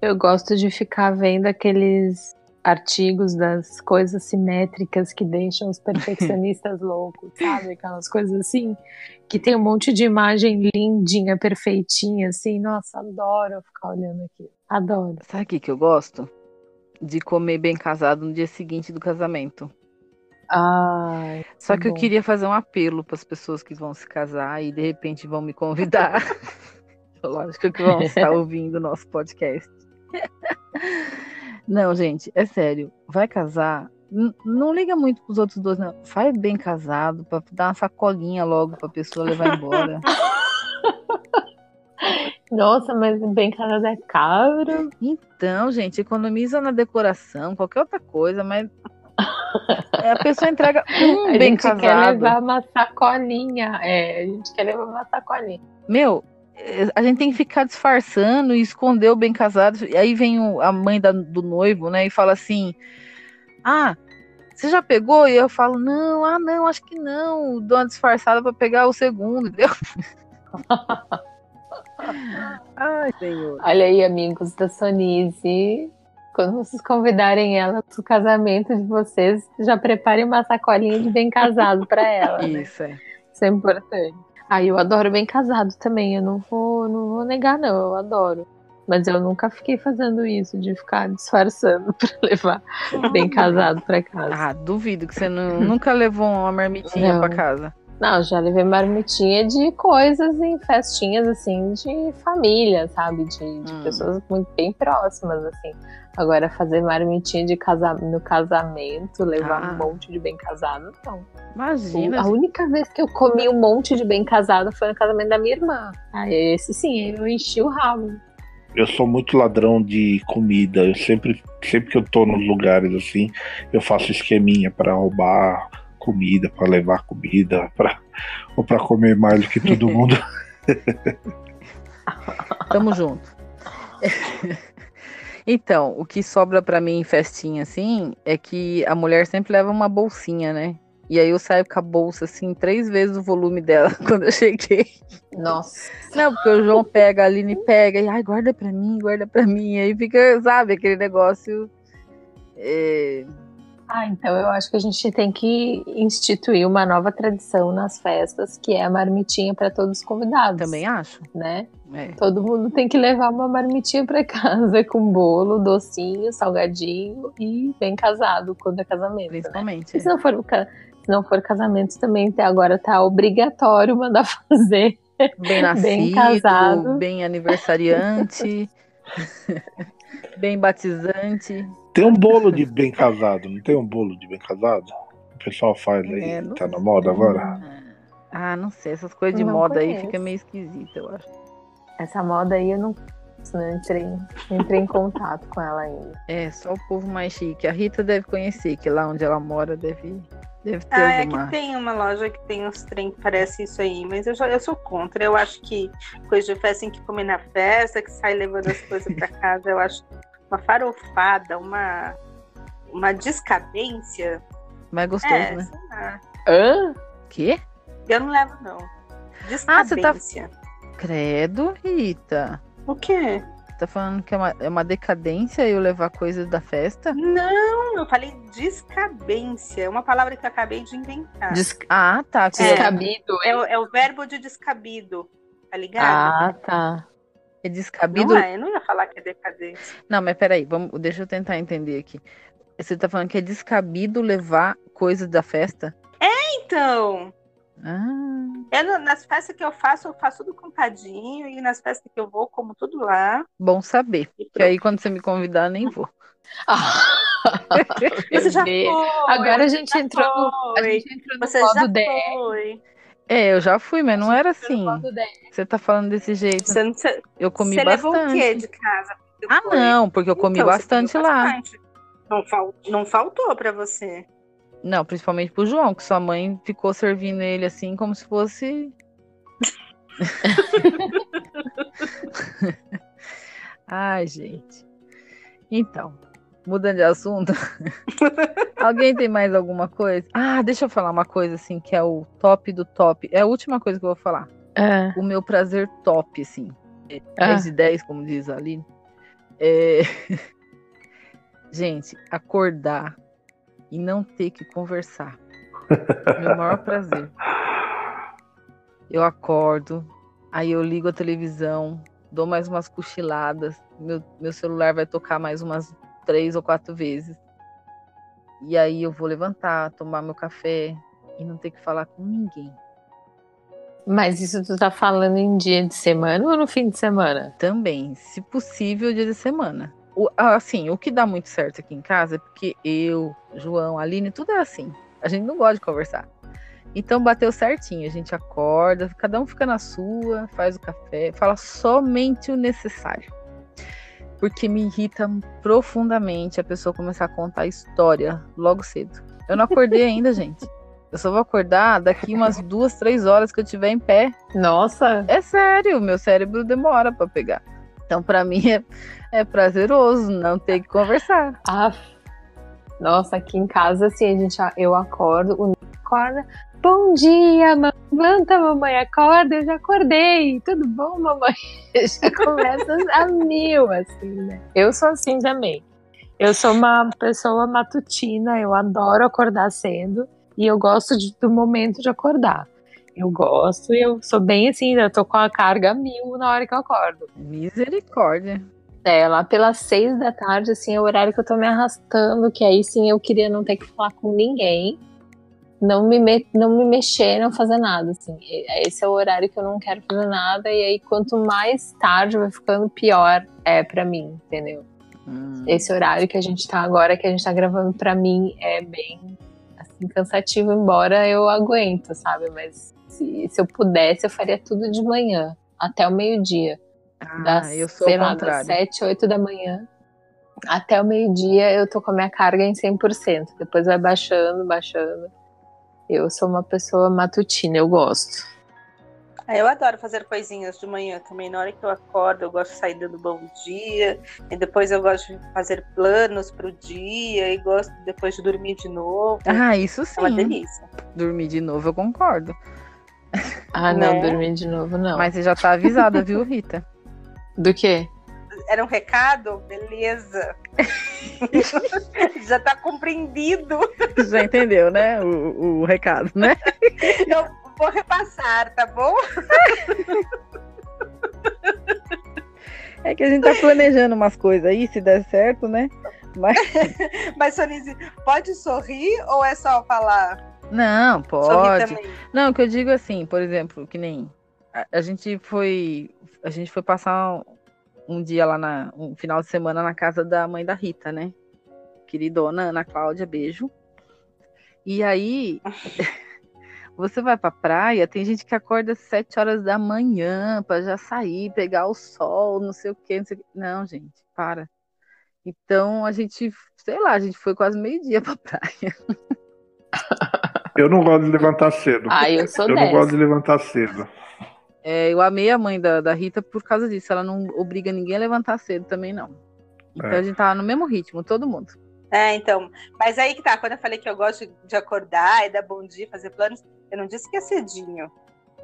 Eu gosto de ficar vendo aqueles artigos das coisas simétricas que deixam os perfeccionistas (laughs) loucos, sabe? Aquelas coisas assim, que tem um monte de imagem lindinha, perfeitinha, assim. Nossa, adoro ficar olhando aqui. Adoro. Sabe o que, eu gosto? De comer bem casado no dia seguinte do casamento. Ai, Só que bom. eu queria fazer um apelo para as pessoas que vão se casar e de repente vão me convidar. (laughs) Lógico que vão estar ouvindo o nosso podcast. Não, gente, é sério. Vai casar, não liga muito pros outros dois, não. Faz bem casado, pra dar uma sacolinha logo pra pessoa levar embora. (laughs) Nossa, mas bem casado é caro. Então, gente, economiza na decoração, qualquer outra coisa, mas a pessoa entrega um a bem casado. A gente quer levar uma sacolinha. É, a gente quer levar uma sacolinha. Meu, a gente tem que ficar disfarçando e esconder o bem casado. E aí vem o, a mãe da, do noivo, né, e fala assim: Ah, você já pegou? E eu falo: Não, ah, não, acho que não. Dou uma disfarçada para pegar o segundo, entendeu? (laughs) Ai, senhor. Olha aí, amigos da Sonise. Quando vocês convidarem ela para o casamento de vocês, já preparem uma sacolinha de bem casado para ela. Né? Isso, né? é. Isso é importante. Ah, eu adoro bem casado também. Eu não vou, não vou negar, não. Eu adoro. Mas eu nunca fiquei fazendo isso, de ficar disfarçando (laughs) para levar bem casado para casa. Ah, duvido que você não, nunca levou uma marmitinha para casa. Não, já levei marmitinha de coisas em festinhas, assim, de família, sabe? De, de hum. pessoas muito bem próximas, assim. Agora, fazer marmitinha de casa, no casamento, levar ah. um monte de bem casado, não. Imagina. A única vez que eu comi um monte de bem casado foi no casamento da minha irmã. Aí, esse sim, eu enchi o rabo. Eu sou muito ladrão de comida. Eu sempre, sempre que eu tô nos lugares assim, eu faço esqueminha para roubar comida, para levar comida, (laughs) pra, ou para comer mais do que todo (laughs) mundo. Tamo junto. (laughs) Então, o que sobra para mim em festinha assim é que a mulher sempre leva uma bolsinha, né? E aí eu saio com a bolsa assim, três vezes o volume dela (laughs) quando eu cheguei. Nossa. Não, porque o João pega, a Aline pega, e ai, guarda pra mim, guarda pra mim. E aí fica, sabe, aquele negócio. É, ah, então eu acho que a gente tem que instituir uma nova tradição nas festas, que é a marmitinha para todos os convidados. Também acho. Né? É. Todo mundo tem que levar uma marmitinha para casa (laughs) com bolo, docinho, salgadinho e bem casado quando é casamento. Né? Principalmente. Né? Se, não for, se não for casamento, também agora tá obrigatório mandar (laughs) fazer. Bem nascido, bem casado. Bem aniversariante. (laughs) bem batizante. Tem um bolo de bem casado, não tem um bolo de bem casado? O pessoal faz aí, é, tá na moda agora? Ah, não sei, essas coisas de Não moda aí conheço. fica meio esquisita, eu acho. Essa moda aí eu não, não entrei, não entrei em contato com ela ainda. É, só o povo mais chique. A Rita deve conhecer, que lá onde ela mora deve, deve ter Ah, é alguma. que tem uma loja que tem uns trem que parece isso aí, mas eu, já, eu sou contra. Eu acho que coisa de festa tem que comer na festa, que sai levando as coisas pra (laughs) casa, eu acho uma farofada, uma, uma descadência. Mais gostoso, é, né? sei lá. Hã? Quê? Eu não levo, não. Ah, você tá- Descadência. Credo, Rita. O quê? Tá falando que é uma, é uma decadência eu levar coisas da festa? Não, eu falei descabência. É uma palavra que eu acabei de inventar. Des- Ah, tá. É. Descabido. É, o- é o verbo de descabido, tá ligado? Ah, tá. É descabido. não é, eu não ia falar que é decadência. Não, mas peraí, vamos, deixa eu tentar entender aqui. Você tá falando que é descabido levar coisas da festa? Então, Ah, eu nas festas que eu faço, eu faço tudo contadinho, e nas festas que eu vou, como tudo lá. bom saber. E Que aí quando você me convidar, nem vou. (laughs) Você já foi. Agora a gente já entrou no, a gente entrou no Você modo já 10. foi. É, eu já fui, mas não era assim. Modo 10. Você tá falando desse jeito. Você, você, Eu comi você levou bastante. o quê de casa? Você Ah, foi? não, porque eu comi Então, você bastante lá. bastante. Não, fal- não faltou pra você. Não, principalmente pro João, que sua mãe ficou servindo ele assim como se fosse. (laughs) (laughs) Ai, gente. Então, mudando de assunto. (laughs) Alguém tem mais alguma coisa? Ah, deixa eu falar uma coisa assim, que é o top do top. É a última coisa que eu vou falar. Ah, O meu prazer top, assim. Ah. 10 de 10, como diz a Aline. É... (laughs) Gente, acordar e não ter que conversar. Meu maior prazer. Eu acordo, aí eu ligo a televisão, dou mais umas cochiladas, meu, meu celular vai tocar mais umas três ou quatro vezes. E aí eu vou levantar, tomar meu café e não ter que falar com ninguém. Mas isso tu tá falando em dia de semana ou no fim de semana? Também, se possível, dia de semana. O, assim, o que dá muito certo aqui em casa é porque eu, João, Aline, tudo é assim. A gente não gosta de conversar. Então bateu certinho, a gente acorda, cada um fica na sua, faz o café, fala somente o necessário. Porque me irrita profundamente a pessoa começar a contar história logo cedo. Eu não acordei (laughs) ainda, gente. Eu só vou acordar daqui umas duas, três horas que eu estiver em pé. Nossa, É sério, meu cérebro demora pra pegar. Então, pra mim é, é prazeroso não ter que conversar. Ah, nossa, aqui em casa, assim, a gente, eu acordo, o Nico acorda. Bom dia, mamãe. Levanta, mamãe, acorda, eu já acordei. Tudo bom, mamãe? (laughs) Já começa a mil, assim, né? Eu sou assim também. Eu sou uma pessoa matutina, eu adoro acordar cedo e eu gosto de- do momento de acordar. Eu gosto e eu sou bem assim, eu tô com a carga mil na hora que eu acordo. Misericórdia. É, lá pelas seis da tarde, assim, é o horário que eu tô me arrastando, que aí sim eu queria não ter que falar com ninguém, não me, me- não me mexer, não fazer nada, assim. E- Esse é o horário que eu não quero fazer nada, e aí quanto mais tarde vai ficando, pior é pra mim, entendeu? Hum, Esse horário que a gente tá agora, que a gente tá gravando, pra mim é bem, assim, cansativo, embora eu aguento, sabe? Mas se, se eu pudesse, eu faria tudo de manhã, até o meio-dia ah, das, eu sou sei lá, das contrário. 7, 8 da manhã até o meio-dia eu tô com a minha carga em 100%. Depois vai baixando, baixando. Eu sou uma pessoa matutina, eu gosto. Ah, Eu adoro fazer coisinhas de manhã também. Na hora que eu acordo, eu gosto de sair dando bom dia. E depois eu gosto de fazer planos pro dia. E gosto depois de dormir de novo. Ah, isso é uma sim. delícia. Dormir de novo, eu concordo. Ah, não, Né? dormir de novo não. Mas você já tá avisada, viu, Rita? Do quê? Era um recado? Beleza. (laughs) Já tá compreendido. Já entendeu, né? O, o recado, né? Eu vou repassar, tá bom? É que a gente tá planejando umas coisas aí, se der certo, né? Mas. (laughs) Mas, Sonise, pode sorrir ou é só falar? Não, pode. Não, o que eu digo assim, por exemplo, que nem a, a gente foi a gente foi passar um, dia lá na um final de semana na casa da mãe da Rita, né? Queridona Ana Cláudia, beijo. E aí (laughs) Você vai pra praia, tem gente que acorda às 7 horas da manhã para já sair, pegar o sol, não sei o quê, não sei o quê. Não, gente, para. Então a gente, sei lá, a gente foi quase meio-dia pra praia. (laughs) Eu não gosto de levantar cedo. Ah, eu sou Eu dessa. não gosto de levantar cedo. É, eu amei a mãe da, da Rita por causa disso. Ela não obriga ninguém a levantar cedo também, não. Então É. a gente tava no mesmo ritmo, todo mundo. É, então. Mas aí que tá, quando eu falei que eu gosto de acordar e dar bom dia, fazer planos, eu não disse que é cedinho.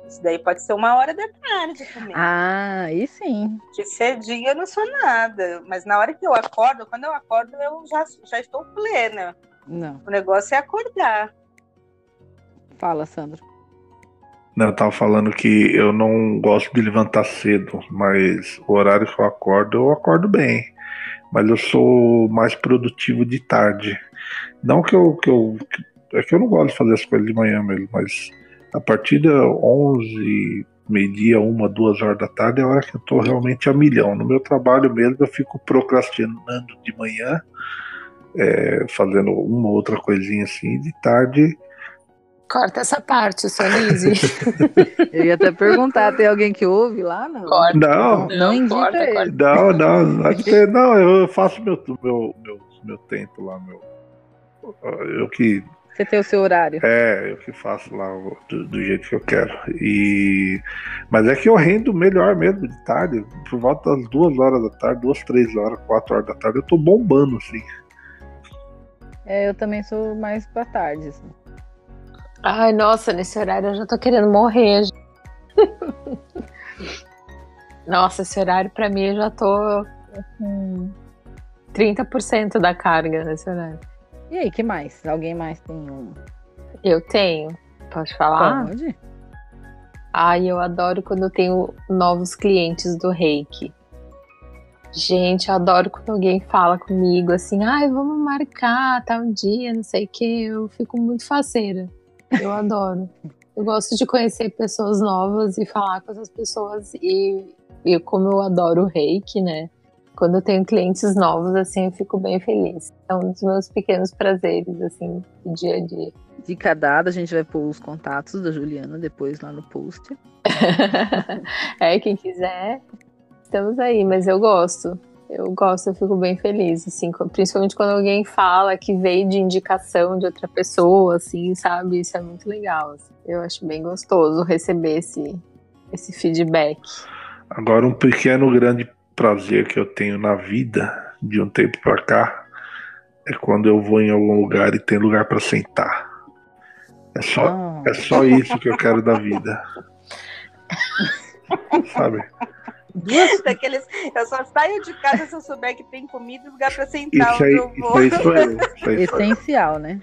Isso daí pode ser uma hora da tarde também. Ah, aí sim. Que cedinho eu não sou nada. Mas na hora que eu acordo, quando eu acordo, eu já, já estou plena. Não. O negócio é acordar. Fala, Sandro. Eu tava falando que eu não gosto de levantar cedo, mas o horário que eu acordo, eu acordo bem. Mas eu sou mais produtivo de tarde. Não que eu, que eu. É que eu não gosto de fazer as coisas de manhã mesmo, mas a partir de 11, meio-dia, uma, duas horas da tarde é a hora que eu tô realmente a milhão. No meu trabalho mesmo, eu fico procrastinando de manhã, é, fazendo uma ou outra coisinha assim, de tarde. Corta essa parte, Sonise. (laughs) Eu ia até perguntar, tem alguém que ouve lá? Não. Corta. Não, Não indica corta, ele. corta. Não, não, acho que- não, eu faço meu, meu, meu, meu tempo lá, meu. Eu que. Você tem o seu horário. É, eu que faço lá do, do jeito que eu quero. E, mas é que eu rendo melhor mesmo de tarde, por volta das duas horas da tarde, duas, três horas, quatro horas da tarde, eu tô bombando, assim. É, eu também sou mais pra tarde. assim. Ai, nossa, nesse horário eu já tô querendo morrer. (laughs) Nossa, esse horário pra mim eu já tô com 30% da carga nesse horário. E aí, que mais? Alguém mais tem um? Eu tenho. Pode falar? Pode? Ai, eu adoro quando eu tenho novos clientes do Reiki. Gente, eu adoro quando alguém fala comigo assim, ai, vamos marcar tal dia, não sei o que. Eu fico muito faceira. Eu adoro. Eu gosto de conhecer pessoas novas e falar com essas pessoas. E, e como eu adoro o reiki, né? Quando eu tenho clientes novos, assim, eu fico bem feliz. É um dos meus pequenos prazeres, assim, do dia a dia. Dica dada, a gente vai pôr os contatos da Juliana depois lá no post. (laughs) é, quem quiser, estamos aí, mas eu gosto. Eu gosto, eu fico bem feliz, assim, principalmente quando alguém fala que veio de indicação de outra pessoa, assim, sabe? Isso é muito legal. assim. Eu acho bem gostoso receber esse, esse feedback. Agora, um pequeno grande prazer que eu tenho na vida, de um tempo pra cá, é quando eu vou em algum lugar e tem lugar pra sentar. É só, Ah, é só isso que eu quero da vida. (laughs) Sabe? Daqueles, eu só saio de casa se eu souber que tem comida e lugar pra sentar Isso aí, eu isso aí sou eu. Isso aí sou eu. essencial, né?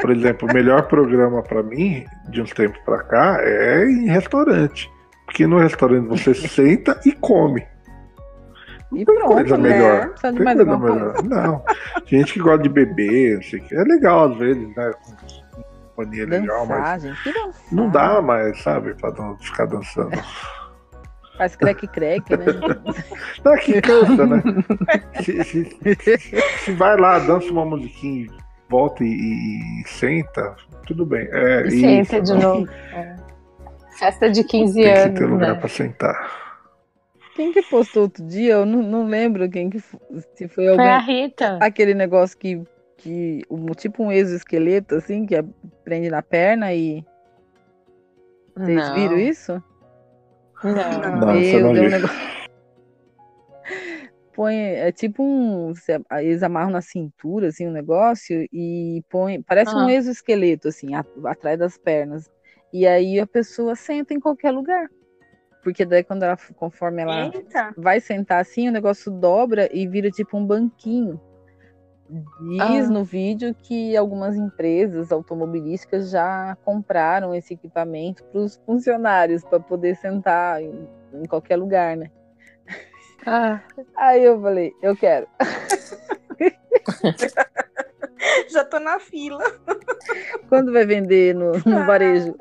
Por exemplo, o melhor programa pra mim, de uns tempos pra cá, é em restaurante. Porque no restaurante você (laughs) senta e come. E pronto, Coisa né? melhor. Tem mais coisa melhor. Não. Gente que gosta de beber, não que. É legal às vezes, né? Com companhia legal, mas não dá mais, sabe? Pra não ficar dançando. Faz creque-creque, né? Não, é que cansa, né? Se, se- se vai lá, dança uma musiquinha, volta e, e- senta, tudo bem. É, E senta isso, de não. novo. É. Festa de 15 Tem que anos, ter lugar né? pra sentar. Quem que postou outro dia? Eu não, não lembro quem que fo- se foi Foi alguém. a Rita. Aquele negócio que, que um, tipo um exoesqueleto, assim, que prende na perna e. Vocês Não. viram isso? Não. Não, eu não deu um vi. negócio. Põe, é tipo um. Eles amarram na cintura, assim, um negócio, e põe. Parece um Ah. exoesqueleto, assim, a- atrás das pernas. E aí a pessoa senta em qualquer lugar. Porque daí, quando ela, conforme ela Eita. vai sentar assim, o negócio dobra e vira tipo um banquinho. Diz Ah. no vídeo que algumas empresas automobilísticas já compraram esse equipamento para os funcionários para poder sentar em, em qualquer lugar, né? Ah, Aí eu falei, eu quero. (laughs) Já tô na fila. Quando vai vender no, no Ah. varejo?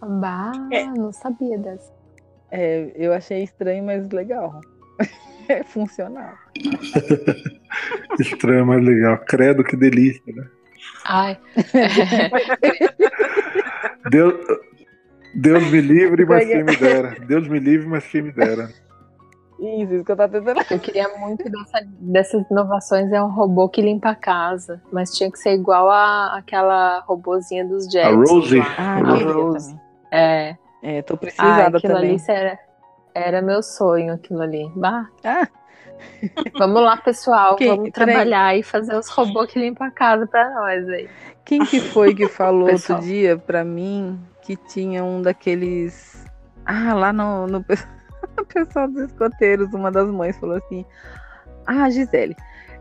bah, É. não sabia dessa. É, eu achei estranho, mas legal. É funcional. (laughs) Estranho, mas legal. Credo, que delícia, né? Ai. (laughs) Deus, Deus me livre, mas quem me dera. Deus me livre, mas quem me dera. Isso, isso que eu tava tentando. Eu queria muito dessa, dessas inovações, é um robô que limpa a casa. Mas tinha que ser igual a aquela robozinha dos Jetsons. A Rosie? lá. Ah, A Rose. É. É, tô precisada aquilo também. ali era, era meu sonho, aquilo ali. Bah. Ah. Vamos lá, pessoal. Quem- vamos trabalhar e fazer os robôs que limpam a casa pra nós aí. Quem que foi que (laughs) falou outro dia pra mim que tinha um daqueles. Ah, lá no, (laughs) no pessoal dos escoteiros, uma das mães falou assim: Ah, Gisele.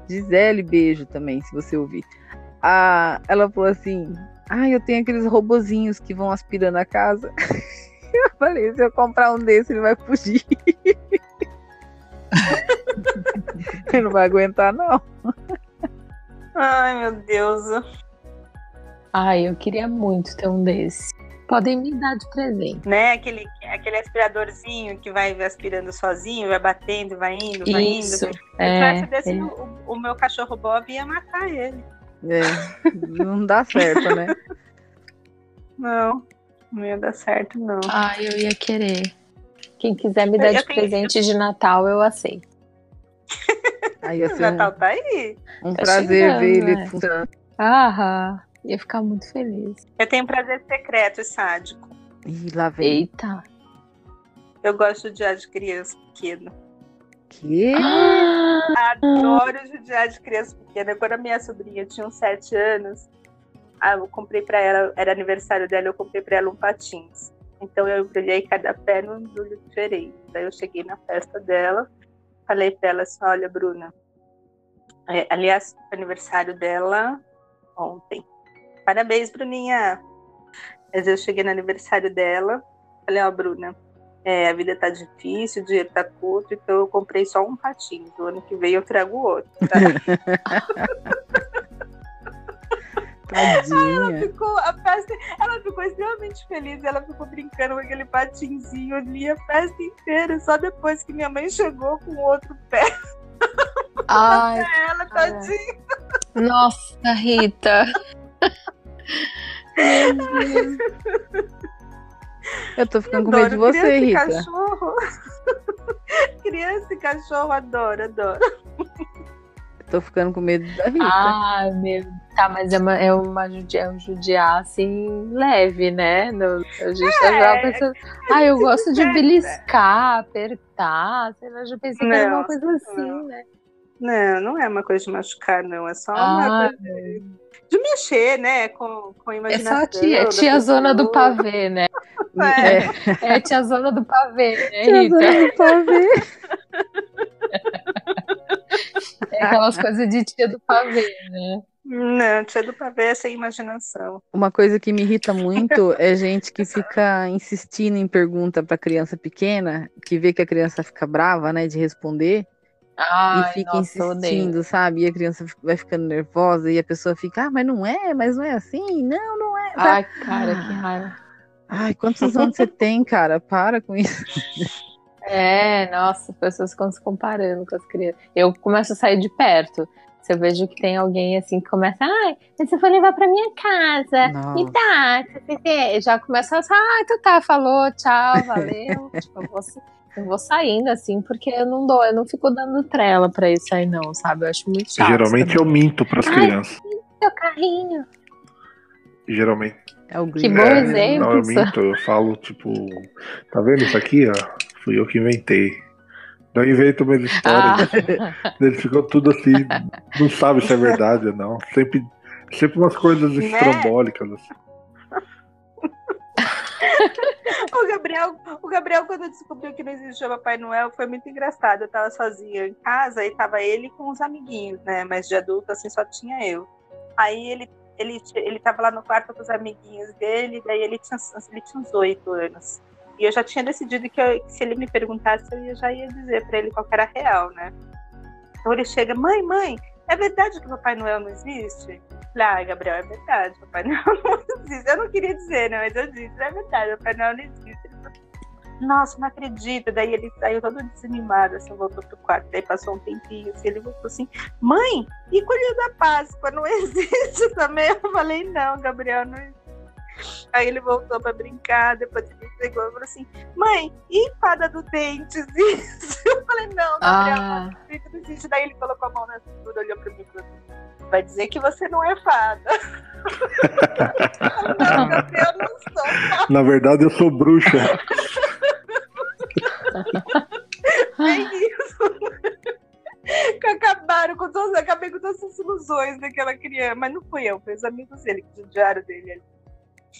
Gisele, beijo também, se você ouvir. Ah, ela falou assim: Ah, eu tenho aqueles robozinhos que vão aspirando a casa. (laughs) Eu falei: Se eu comprar um desse, ele vai fugir. (laughs) ele não vai aguentar, não. Ai, meu Deus. Ai, eu queria muito ter um desse. Podem me dar de presente. Né? Aquele, aquele aspiradorzinho que vai aspirando sozinho, vai batendo, vai indo, vai Isso. indo. Se É, tivesse desse, é. o, o meu cachorro Bob ia matar ele. É, não dá certo, né? Não, não ia dar certo, não. Ai, eu ia querer. Quem quiser me dar Eu de tenho- presente de Natal, eu aceito. (laughs) Aí ia o ser um, Natal tá aí. um Tá prazer chegando, ver ele né? funcionando. Ah, ia ficar muito feliz. Eu tenho um prazer secreto e sádico. Ih, lá vem. Eita. Eu gosto de judiar de criança pequena. Que? Ah, Adoro judiar de criança pequena. Quando a minha sobrinha tinha uns sete anos, ah, eu comprei pra ela, era aniversário dela, eu comprei pra ela um patins. Então eu embrulhei cada pé num embrulho diferente. Daí eu cheguei na festa dela, falei pra ela assim, olha, Bruna, é, aliás, aniversário dela ontem. Parabéns, Bruninha! Mas eu cheguei no aniversário dela, falei, ó, Bruna, é, a vida tá difícil, o dinheiro tá curto, então eu comprei só um patins. O ano que vem eu trago outro. Tá? (laughs) ela Tadinha. ficou, a festa, ela ficou extremamente feliz. Ela ficou brincando com aquele patinzinho ali a festa inteira. Só depois que minha mãe chegou com outro pé (laughs) Ai, ela, tadinha. nossa, Rita. Eu tô ficando com medo de você, criança e Rita. cachorro. (laughs) criança e cachorro, adoro, adoro. Tô ficando com medo da Rita. Ah, meu. Tá, mas é uma, é uma judia, é um judiar assim leve, né? No, a gente É, já pensa, ah, eu gosto de quiser, beliscar, apertar, sei lá, já pensei que era uma coisa assim, não. né? Não, não é uma coisa de machucar, não. É só Ah, uma coisa de, de mexer, né? Com, com a é imaginação. só a tia, é tia zona do pavê, né? (laughs) É. É tia zona do pavê, né, Tia Rita? Zona do pavê. (laughs) É aquelas coisas de tia do pavê, né? Não, tia do pavê é sem imaginação. Uma coisa que me irrita muito é gente que fica insistindo em pergunta pra criança pequena, que vê que a criança fica brava, né, de responder, Ai, e fica nossa, insistindo, sabe? E a criança vai ficando nervosa e a pessoa fica, ah, mas não é, mas não é assim, não, não é. sabe? Ai, cara, que raiva. Ai, quantos anos você tem, cara? Para com isso. (laughs) É, nossa, pessoas ficam se comparando com as crianças. Eu começo a sair de perto. Se eu vejo que tem alguém assim que começa, ai, mas você foi levar pra minha casa. Me Nossa. dá, você- já começa a ah, tu tá, falou, tchau, valeu. (laughs) tipo, eu vou, eu vou saindo assim, porque eu não dou, eu não fico dando trela pra isso aí, não, sabe? Eu acho muito chato. Geralmente eu minto pras Ai. crianças. Seu carrinho. Geralmente. É o Que Grinch. bom É, exemplo. Não, eu minto, eu falo, tipo, tá vendo isso aqui, ó? Fui eu que inventei. Eu invento Ah, história. (laughs) Ele ficou tudo assim, não sabe se é verdade ou não. Sempre, sempre umas coisas Né? estrambólicas. Assim. (laughs) O Gabriel, o Gabriel, quando descobriu que não existia Papai Noel, foi muito engraçado. Eu tava sozinha em casa e tava ele com os amiguinhos, né? Mas de adulto, assim, só tinha eu. Aí ele, ele, ele tava lá no quarto com os amiguinhos dele, daí ele tinha, ele tinha uns oito anos. E eu já tinha decidido que, eu- que se ele me perguntasse, eu já ia dizer pra ele qual era real, né? Então ele chega, mãe, mãe, é verdade que Papai Noel não existe? Falei, ah, Gabriel, é verdade, Papai (laughs) Noel não existe. Eu não queria dizer, não, mas eu disse, é verdade, Papai Noel não existe. Ele falou, Nossa, não acredito. Daí ele saiu todo desanimado, assim, voltou pro quarto. Daí passou um tempinho, assim, ele voltou assim, mãe, e Coelho da Páscoa não (laughs) existe também? Eu falei, não, Gabriel, não existe. Aí ele voltou pra brincar, depois ele pegou e falou assim: Mãe, e fada do dente existe? (laughs) Eu falei: Não, Gabriel, ah. do dente Daí ele colocou a mão na cintura, olhou pra mim e falou: Vai dizer que você não é fada. (laughs) não, Gabriel, não sou fada. Na verdade, eu sou bruxa. é isso. acabaram com todas, acabei com todas as ilusões daquela criança. Mas não fui eu, foi os amigos dele que judiaram dele.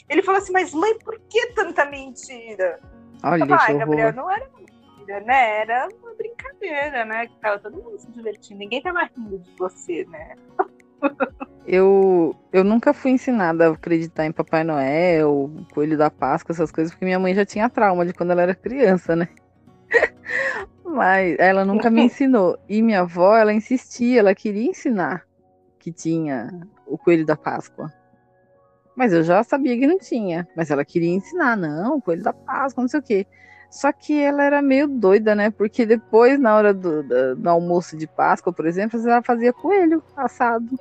Ele falou assim, mas mãe, por que tanta mentira? Olha, Gabriel, não era mentira, né? Era uma brincadeira, né? Que tava todo mundo se divertindo. Ninguém tava rindo de você, né? (laughs) Eu, eu nunca fui ensinada a acreditar em Papai Noel, Coelho da Páscoa, essas coisas, porque minha mãe já tinha trauma de quando ela era criança, né? (laughs) Mas ela nunca me (laughs) ensinou. E minha avó, ela insistia, ela queria ensinar que tinha o coelho da Páscoa. Mas eu já sabia que não tinha. Mas ela queria ensinar, não, coelho da Páscoa, não sei o quê. Só que ela era meio doida, né? Porque depois, na hora do, do, do almoço de Páscoa, por exemplo, ela fazia coelho assado.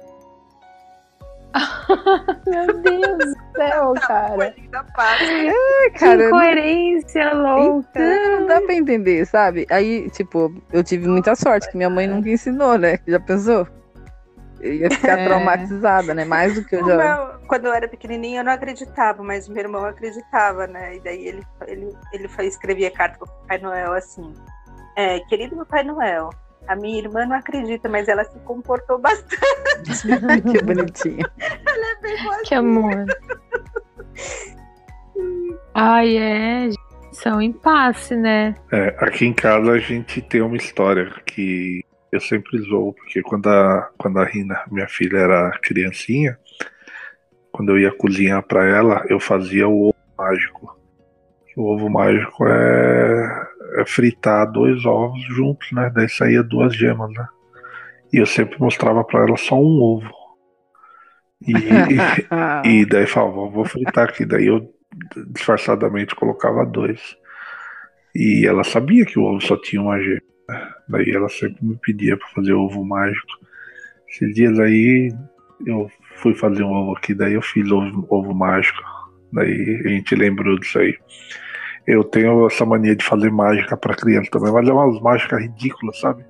(laughs) Meu Deus do céu, cara. É, cara. Que coerência louca. Então, não dá pra entender, sabe? Aí, tipo, eu tive muita sorte que minha mãe nunca ensinou, né? Já pensou? Eu ia ficar é. traumatizada, né? Mais do que eu já. Meu, quando eu era pequenininha, eu não acreditava, mas meu irmão acreditava, né? E daí ele, ele, ele escrevia carta pro Papai Noel assim: é, Querido Papai Noel, a minha irmã não acredita, mas ela se comportou bastante. (laughs) que bonitinha. ela é bem boa. Que amor. Ai, é. São impasse, né? É, aqui em casa a gente tem uma história que eu sempre zoo, porque quando a, quando a Rina, minha filha, era criancinha, quando eu ia cozinhar para ela, eu fazia o ovo mágico. O ovo mágico é é fritar dois ovos juntos, né? Daí saía duas gemas, né? E eu sempre mostrava para ela só um ovo. E, (laughs) e, e daí falava, vou fritar aqui. Daí eu disfarçadamente colocava dois. E ela sabia que o ovo só tinha uma gema. Daí ela sempre me pedia para fazer ovo mágico. Esses dias aí eu fui fazer um ovo aqui, daí eu fiz ovo, ovo mágico. Daí a gente lembrou disso aí. Eu tenho essa mania de fazer mágica para criança também, mas é umas mágicas ridículas, sabe?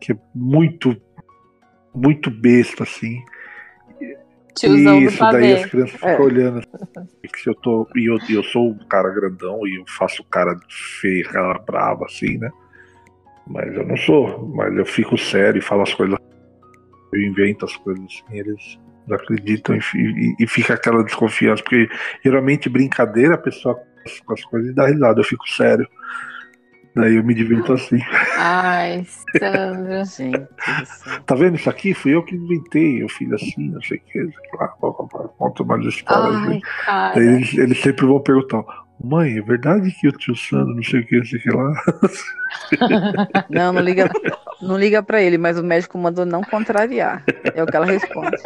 Que é muito, muito besta, assim. Tiozão Isso, daí as crianças ficam é. olhando. Se eu tô, e eu, eu sou um cara grandão e eu faço cara feio, cara brava, assim, né? Mas eu não sou, mas eu fico sério e falo as coisas. Eu invento as coisas assim, eles acreditam e, e, e fica aquela desconfiança, porque geralmente brincadeira a pessoa com as coisas e dá risada, eu fico sério. Daí eu me divirto assim. Ai, Sandra. (laughs) Gente, tá vendo isso aqui? Fui eu que inventei. Eu fiz assim, não sei o que. Conta mais histórias. Ai, cara. Daí eles, eles, sempre vão perguntar: Mãe, é verdade que o tio Sandro não sei o que, não sei o que lá? (laughs) Não, não liga, não liga pra ele, mas o médico mandou não contrariar. É o que ela responde.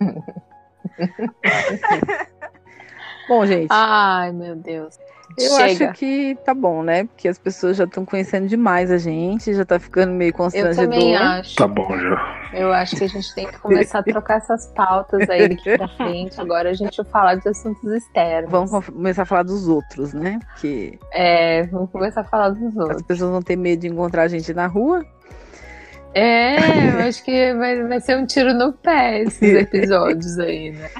(laughs) Bom, gente. Ai, meu Deus. Eu Chega. acho que tá bom, né? Porque as pessoas já estão conhecendo demais a gente, já tá ficando meio constrangedor. Eu também acho. Tá bom já. Eu acho que a gente tem que começar a trocar essas pautas aí daqui pra (laughs) frente. Agora a gente vai falar de assuntos externos. Vamos começar a falar dos outros, né? Porque é, vamos começar a falar dos outros. As pessoas vão ter medo de encontrar a gente na rua. É, eu acho que vai, vai ser um tiro no pé esses episódios aí, né?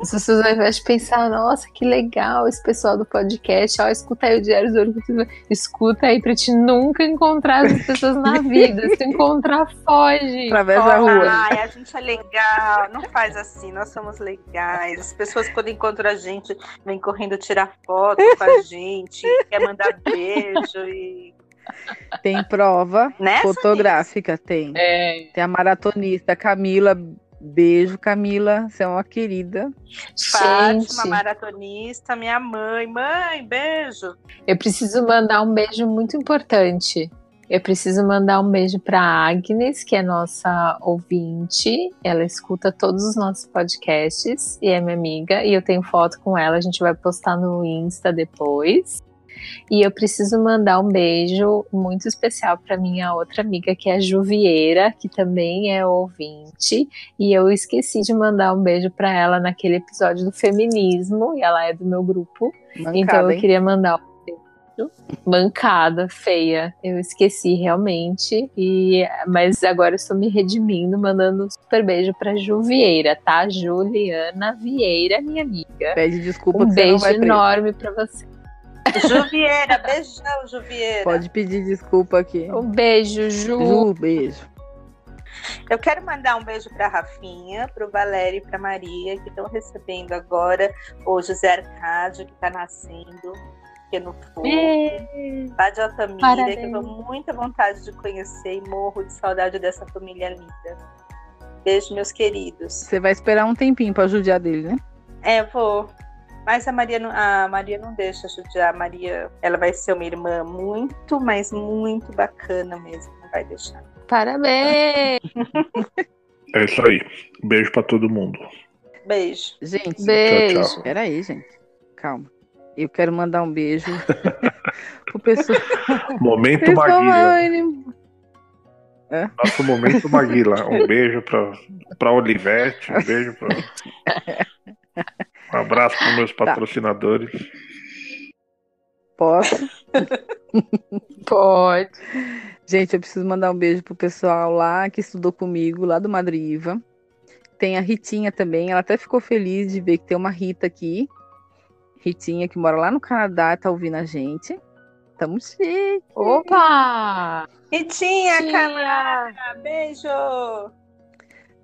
As pessoas ao invés de pensar, nossa, que legal esse pessoal do podcast, ó, escuta aí o Diário do Orgulho, escuta aí pra te nunca encontrar as pessoas na vida. Se encontrar, foge. Através da rua. Ai, a gente é legal, não faz assim, nós somos legais. As pessoas quando encontram a gente, vêm correndo tirar foto com a gente, quer mandar beijo e tem prova Nessa fotográfica, tem. É. Tem a maratonista Camila. Beijo, Camila. Você é uma querida. Fátima, maratonista, minha mãe. Mãe, beijo. Eu preciso mandar um beijo muito importante. Eu preciso mandar um beijo para Agnes, que é nossa ouvinte. Ela escuta todos os nossos podcasts e é minha amiga. E eu tenho foto com ela, a gente vai postar no Insta depois. E eu preciso mandar um beijo muito especial para minha outra amiga, que é a Juvieira, que também é ouvinte. E eu esqueci de mandar um beijo para ela naquele episódio do feminismo, e ela é do meu grupo. Mancada, então eu hein? queria mandar um beijo. Mancada, feia. Eu esqueci realmente. E mas agora eu estou me redimindo, mandando um super beijo para Juvieira, tá? Juliana Vieira, minha amiga. Pede desculpa Um beijo enorme para você. Juvieira, beijão, Juvieira. Pode pedir desculpa aqui. Um beijo, Ju. Ju, beijo. Eu quero mandar um beijo para Rafinha, para o Valério e para Maria, que estão recebendo agora o José Arcádio, que está nascendo, pequeno fogo. Ê, Lá de Altamira, Parabéns. que eu tô muita vontade de conhecer e morro de saudade dessa família linda. Beijo, meus queridos. Você vai esperar um tempinho pra judiar dele, né? É, vou. Mas a Maria, não, a Maria não deixa judiar. A Maria, ela vai ser uma irmã muito, mas muito bacana mesmo. Não vai deixar. Parabéns! É isso aí. Beijo pra todo mundo. Beijo. Gente, Beijo. tchau. peraí, gente. Calma. Eu quero mandar um beijo (laughs) pro pessoal. Momento pessoal Maguila. Nosso momento Maguila. Um beijo pra, pra Olivete. Um beijo pra. (laughs) Um abraço para meus Tá. patrocinadores. Posso? (laughs) Pode. Gente, eu preciso mandar um beijo pro pessoal lá que estudou comigo, lá do Madriva. Tem a Ritinha também, ela até ficou feliz de ver que tem uma Rita aqui. Ritinha, que mora lá no Canadá, tá ouvindo a gente. Tamo chique. Opa! Ritinha, Tia! Canara, beijo!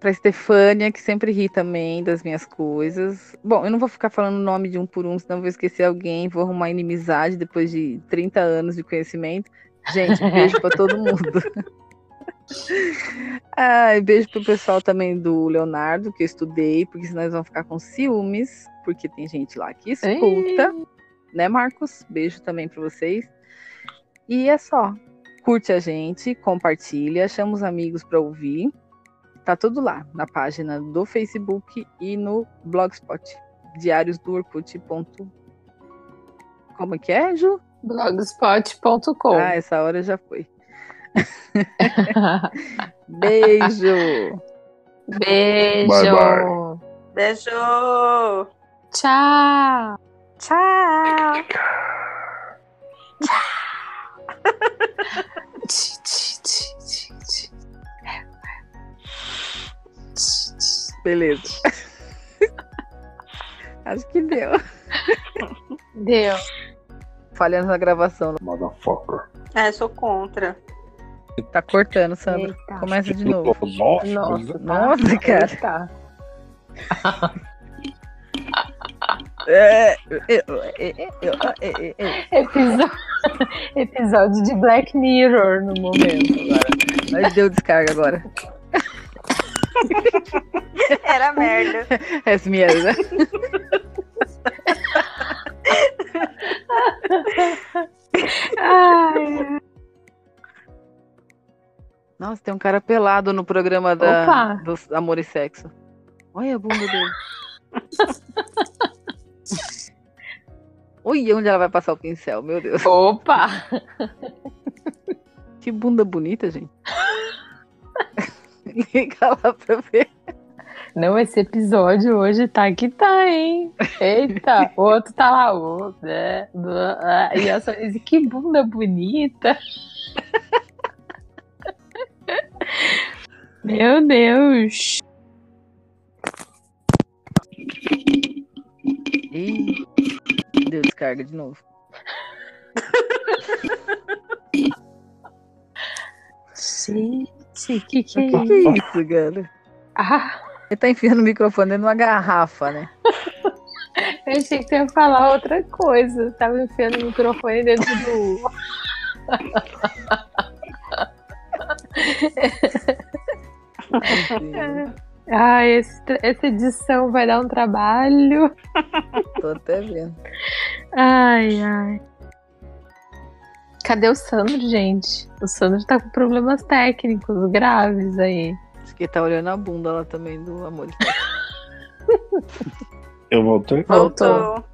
Pra Estefânia, que sempre ri também das minhas coisas. Bom, eu não vou ficar falando o nome de um por um, senão vou esquecer alguém, vou arrumar inimizade depois de 30 anos de conhecimento. Gente, um beijo pra todo mundo. (laughs) Ai, beijo pro pessoal também do Leonardo, que eu estudei, porque senão eles vão ficar com ciúmes, porque tem gente lá que escuta, né, Marcos? Beijo também pra vocês. E é só. Curte a gente, compartilha, chama os amigos pra ouvir. Tá tudo lá na página do Facebook e no Blogspot. Diários do Orkut. ponto- Como que é, Ju? Blogspot.com. Ah, essa hora já foi. (laughs) Beijo! Beijo. Bye, bye. Beijo! Tchau. Tchau! Tchi, Beleza. (laughs) Acho que deu. (laughs) Deu. Falhando na gravação. Motherfucker. É, sou contra. Tá cortando, Sandra. Eita. Começa de novo. Nossa, Nossa, Nossa, cara. Eita. (laughs) É, Episódio, episódio de Black Mirror no momento agora. Mas deu descarga agora. Era merda. Minhas, né? Ai, Nossa, tem um cara pelado no programa da, Opa. do Amor e Sexo. Olha a bunda dele. Ui, onde ela vai passar o pincel? Meu Deus. opa! Que bunda bonita, gente. Liga (laughs) lá pra ver. Não, esse episódio hoje tá que tá, hein? Eita, o outro tá lá, o né? E a Sonis, que bunda bonita. (laughs) Meu Deus. Ih, deu descarga de novo. Gente, que que é O que, isso? é isso, cara? Ah, Ele tá enfiando o microfone dentro de uma garrafa, né? eu achei que ia falar outra coisa. Tava enfiando o microfone dentro do. (laughs) Ah, esse, essa edição vai dar um trabalho. tô até vendo. Ai, ai. Cadê o Sandro, gente? O Sandro tá com problemas técnicos graves aí. Acho que ele tá olhando a bunda lá também do Amor. Eu voltei? Voltou. Voltou.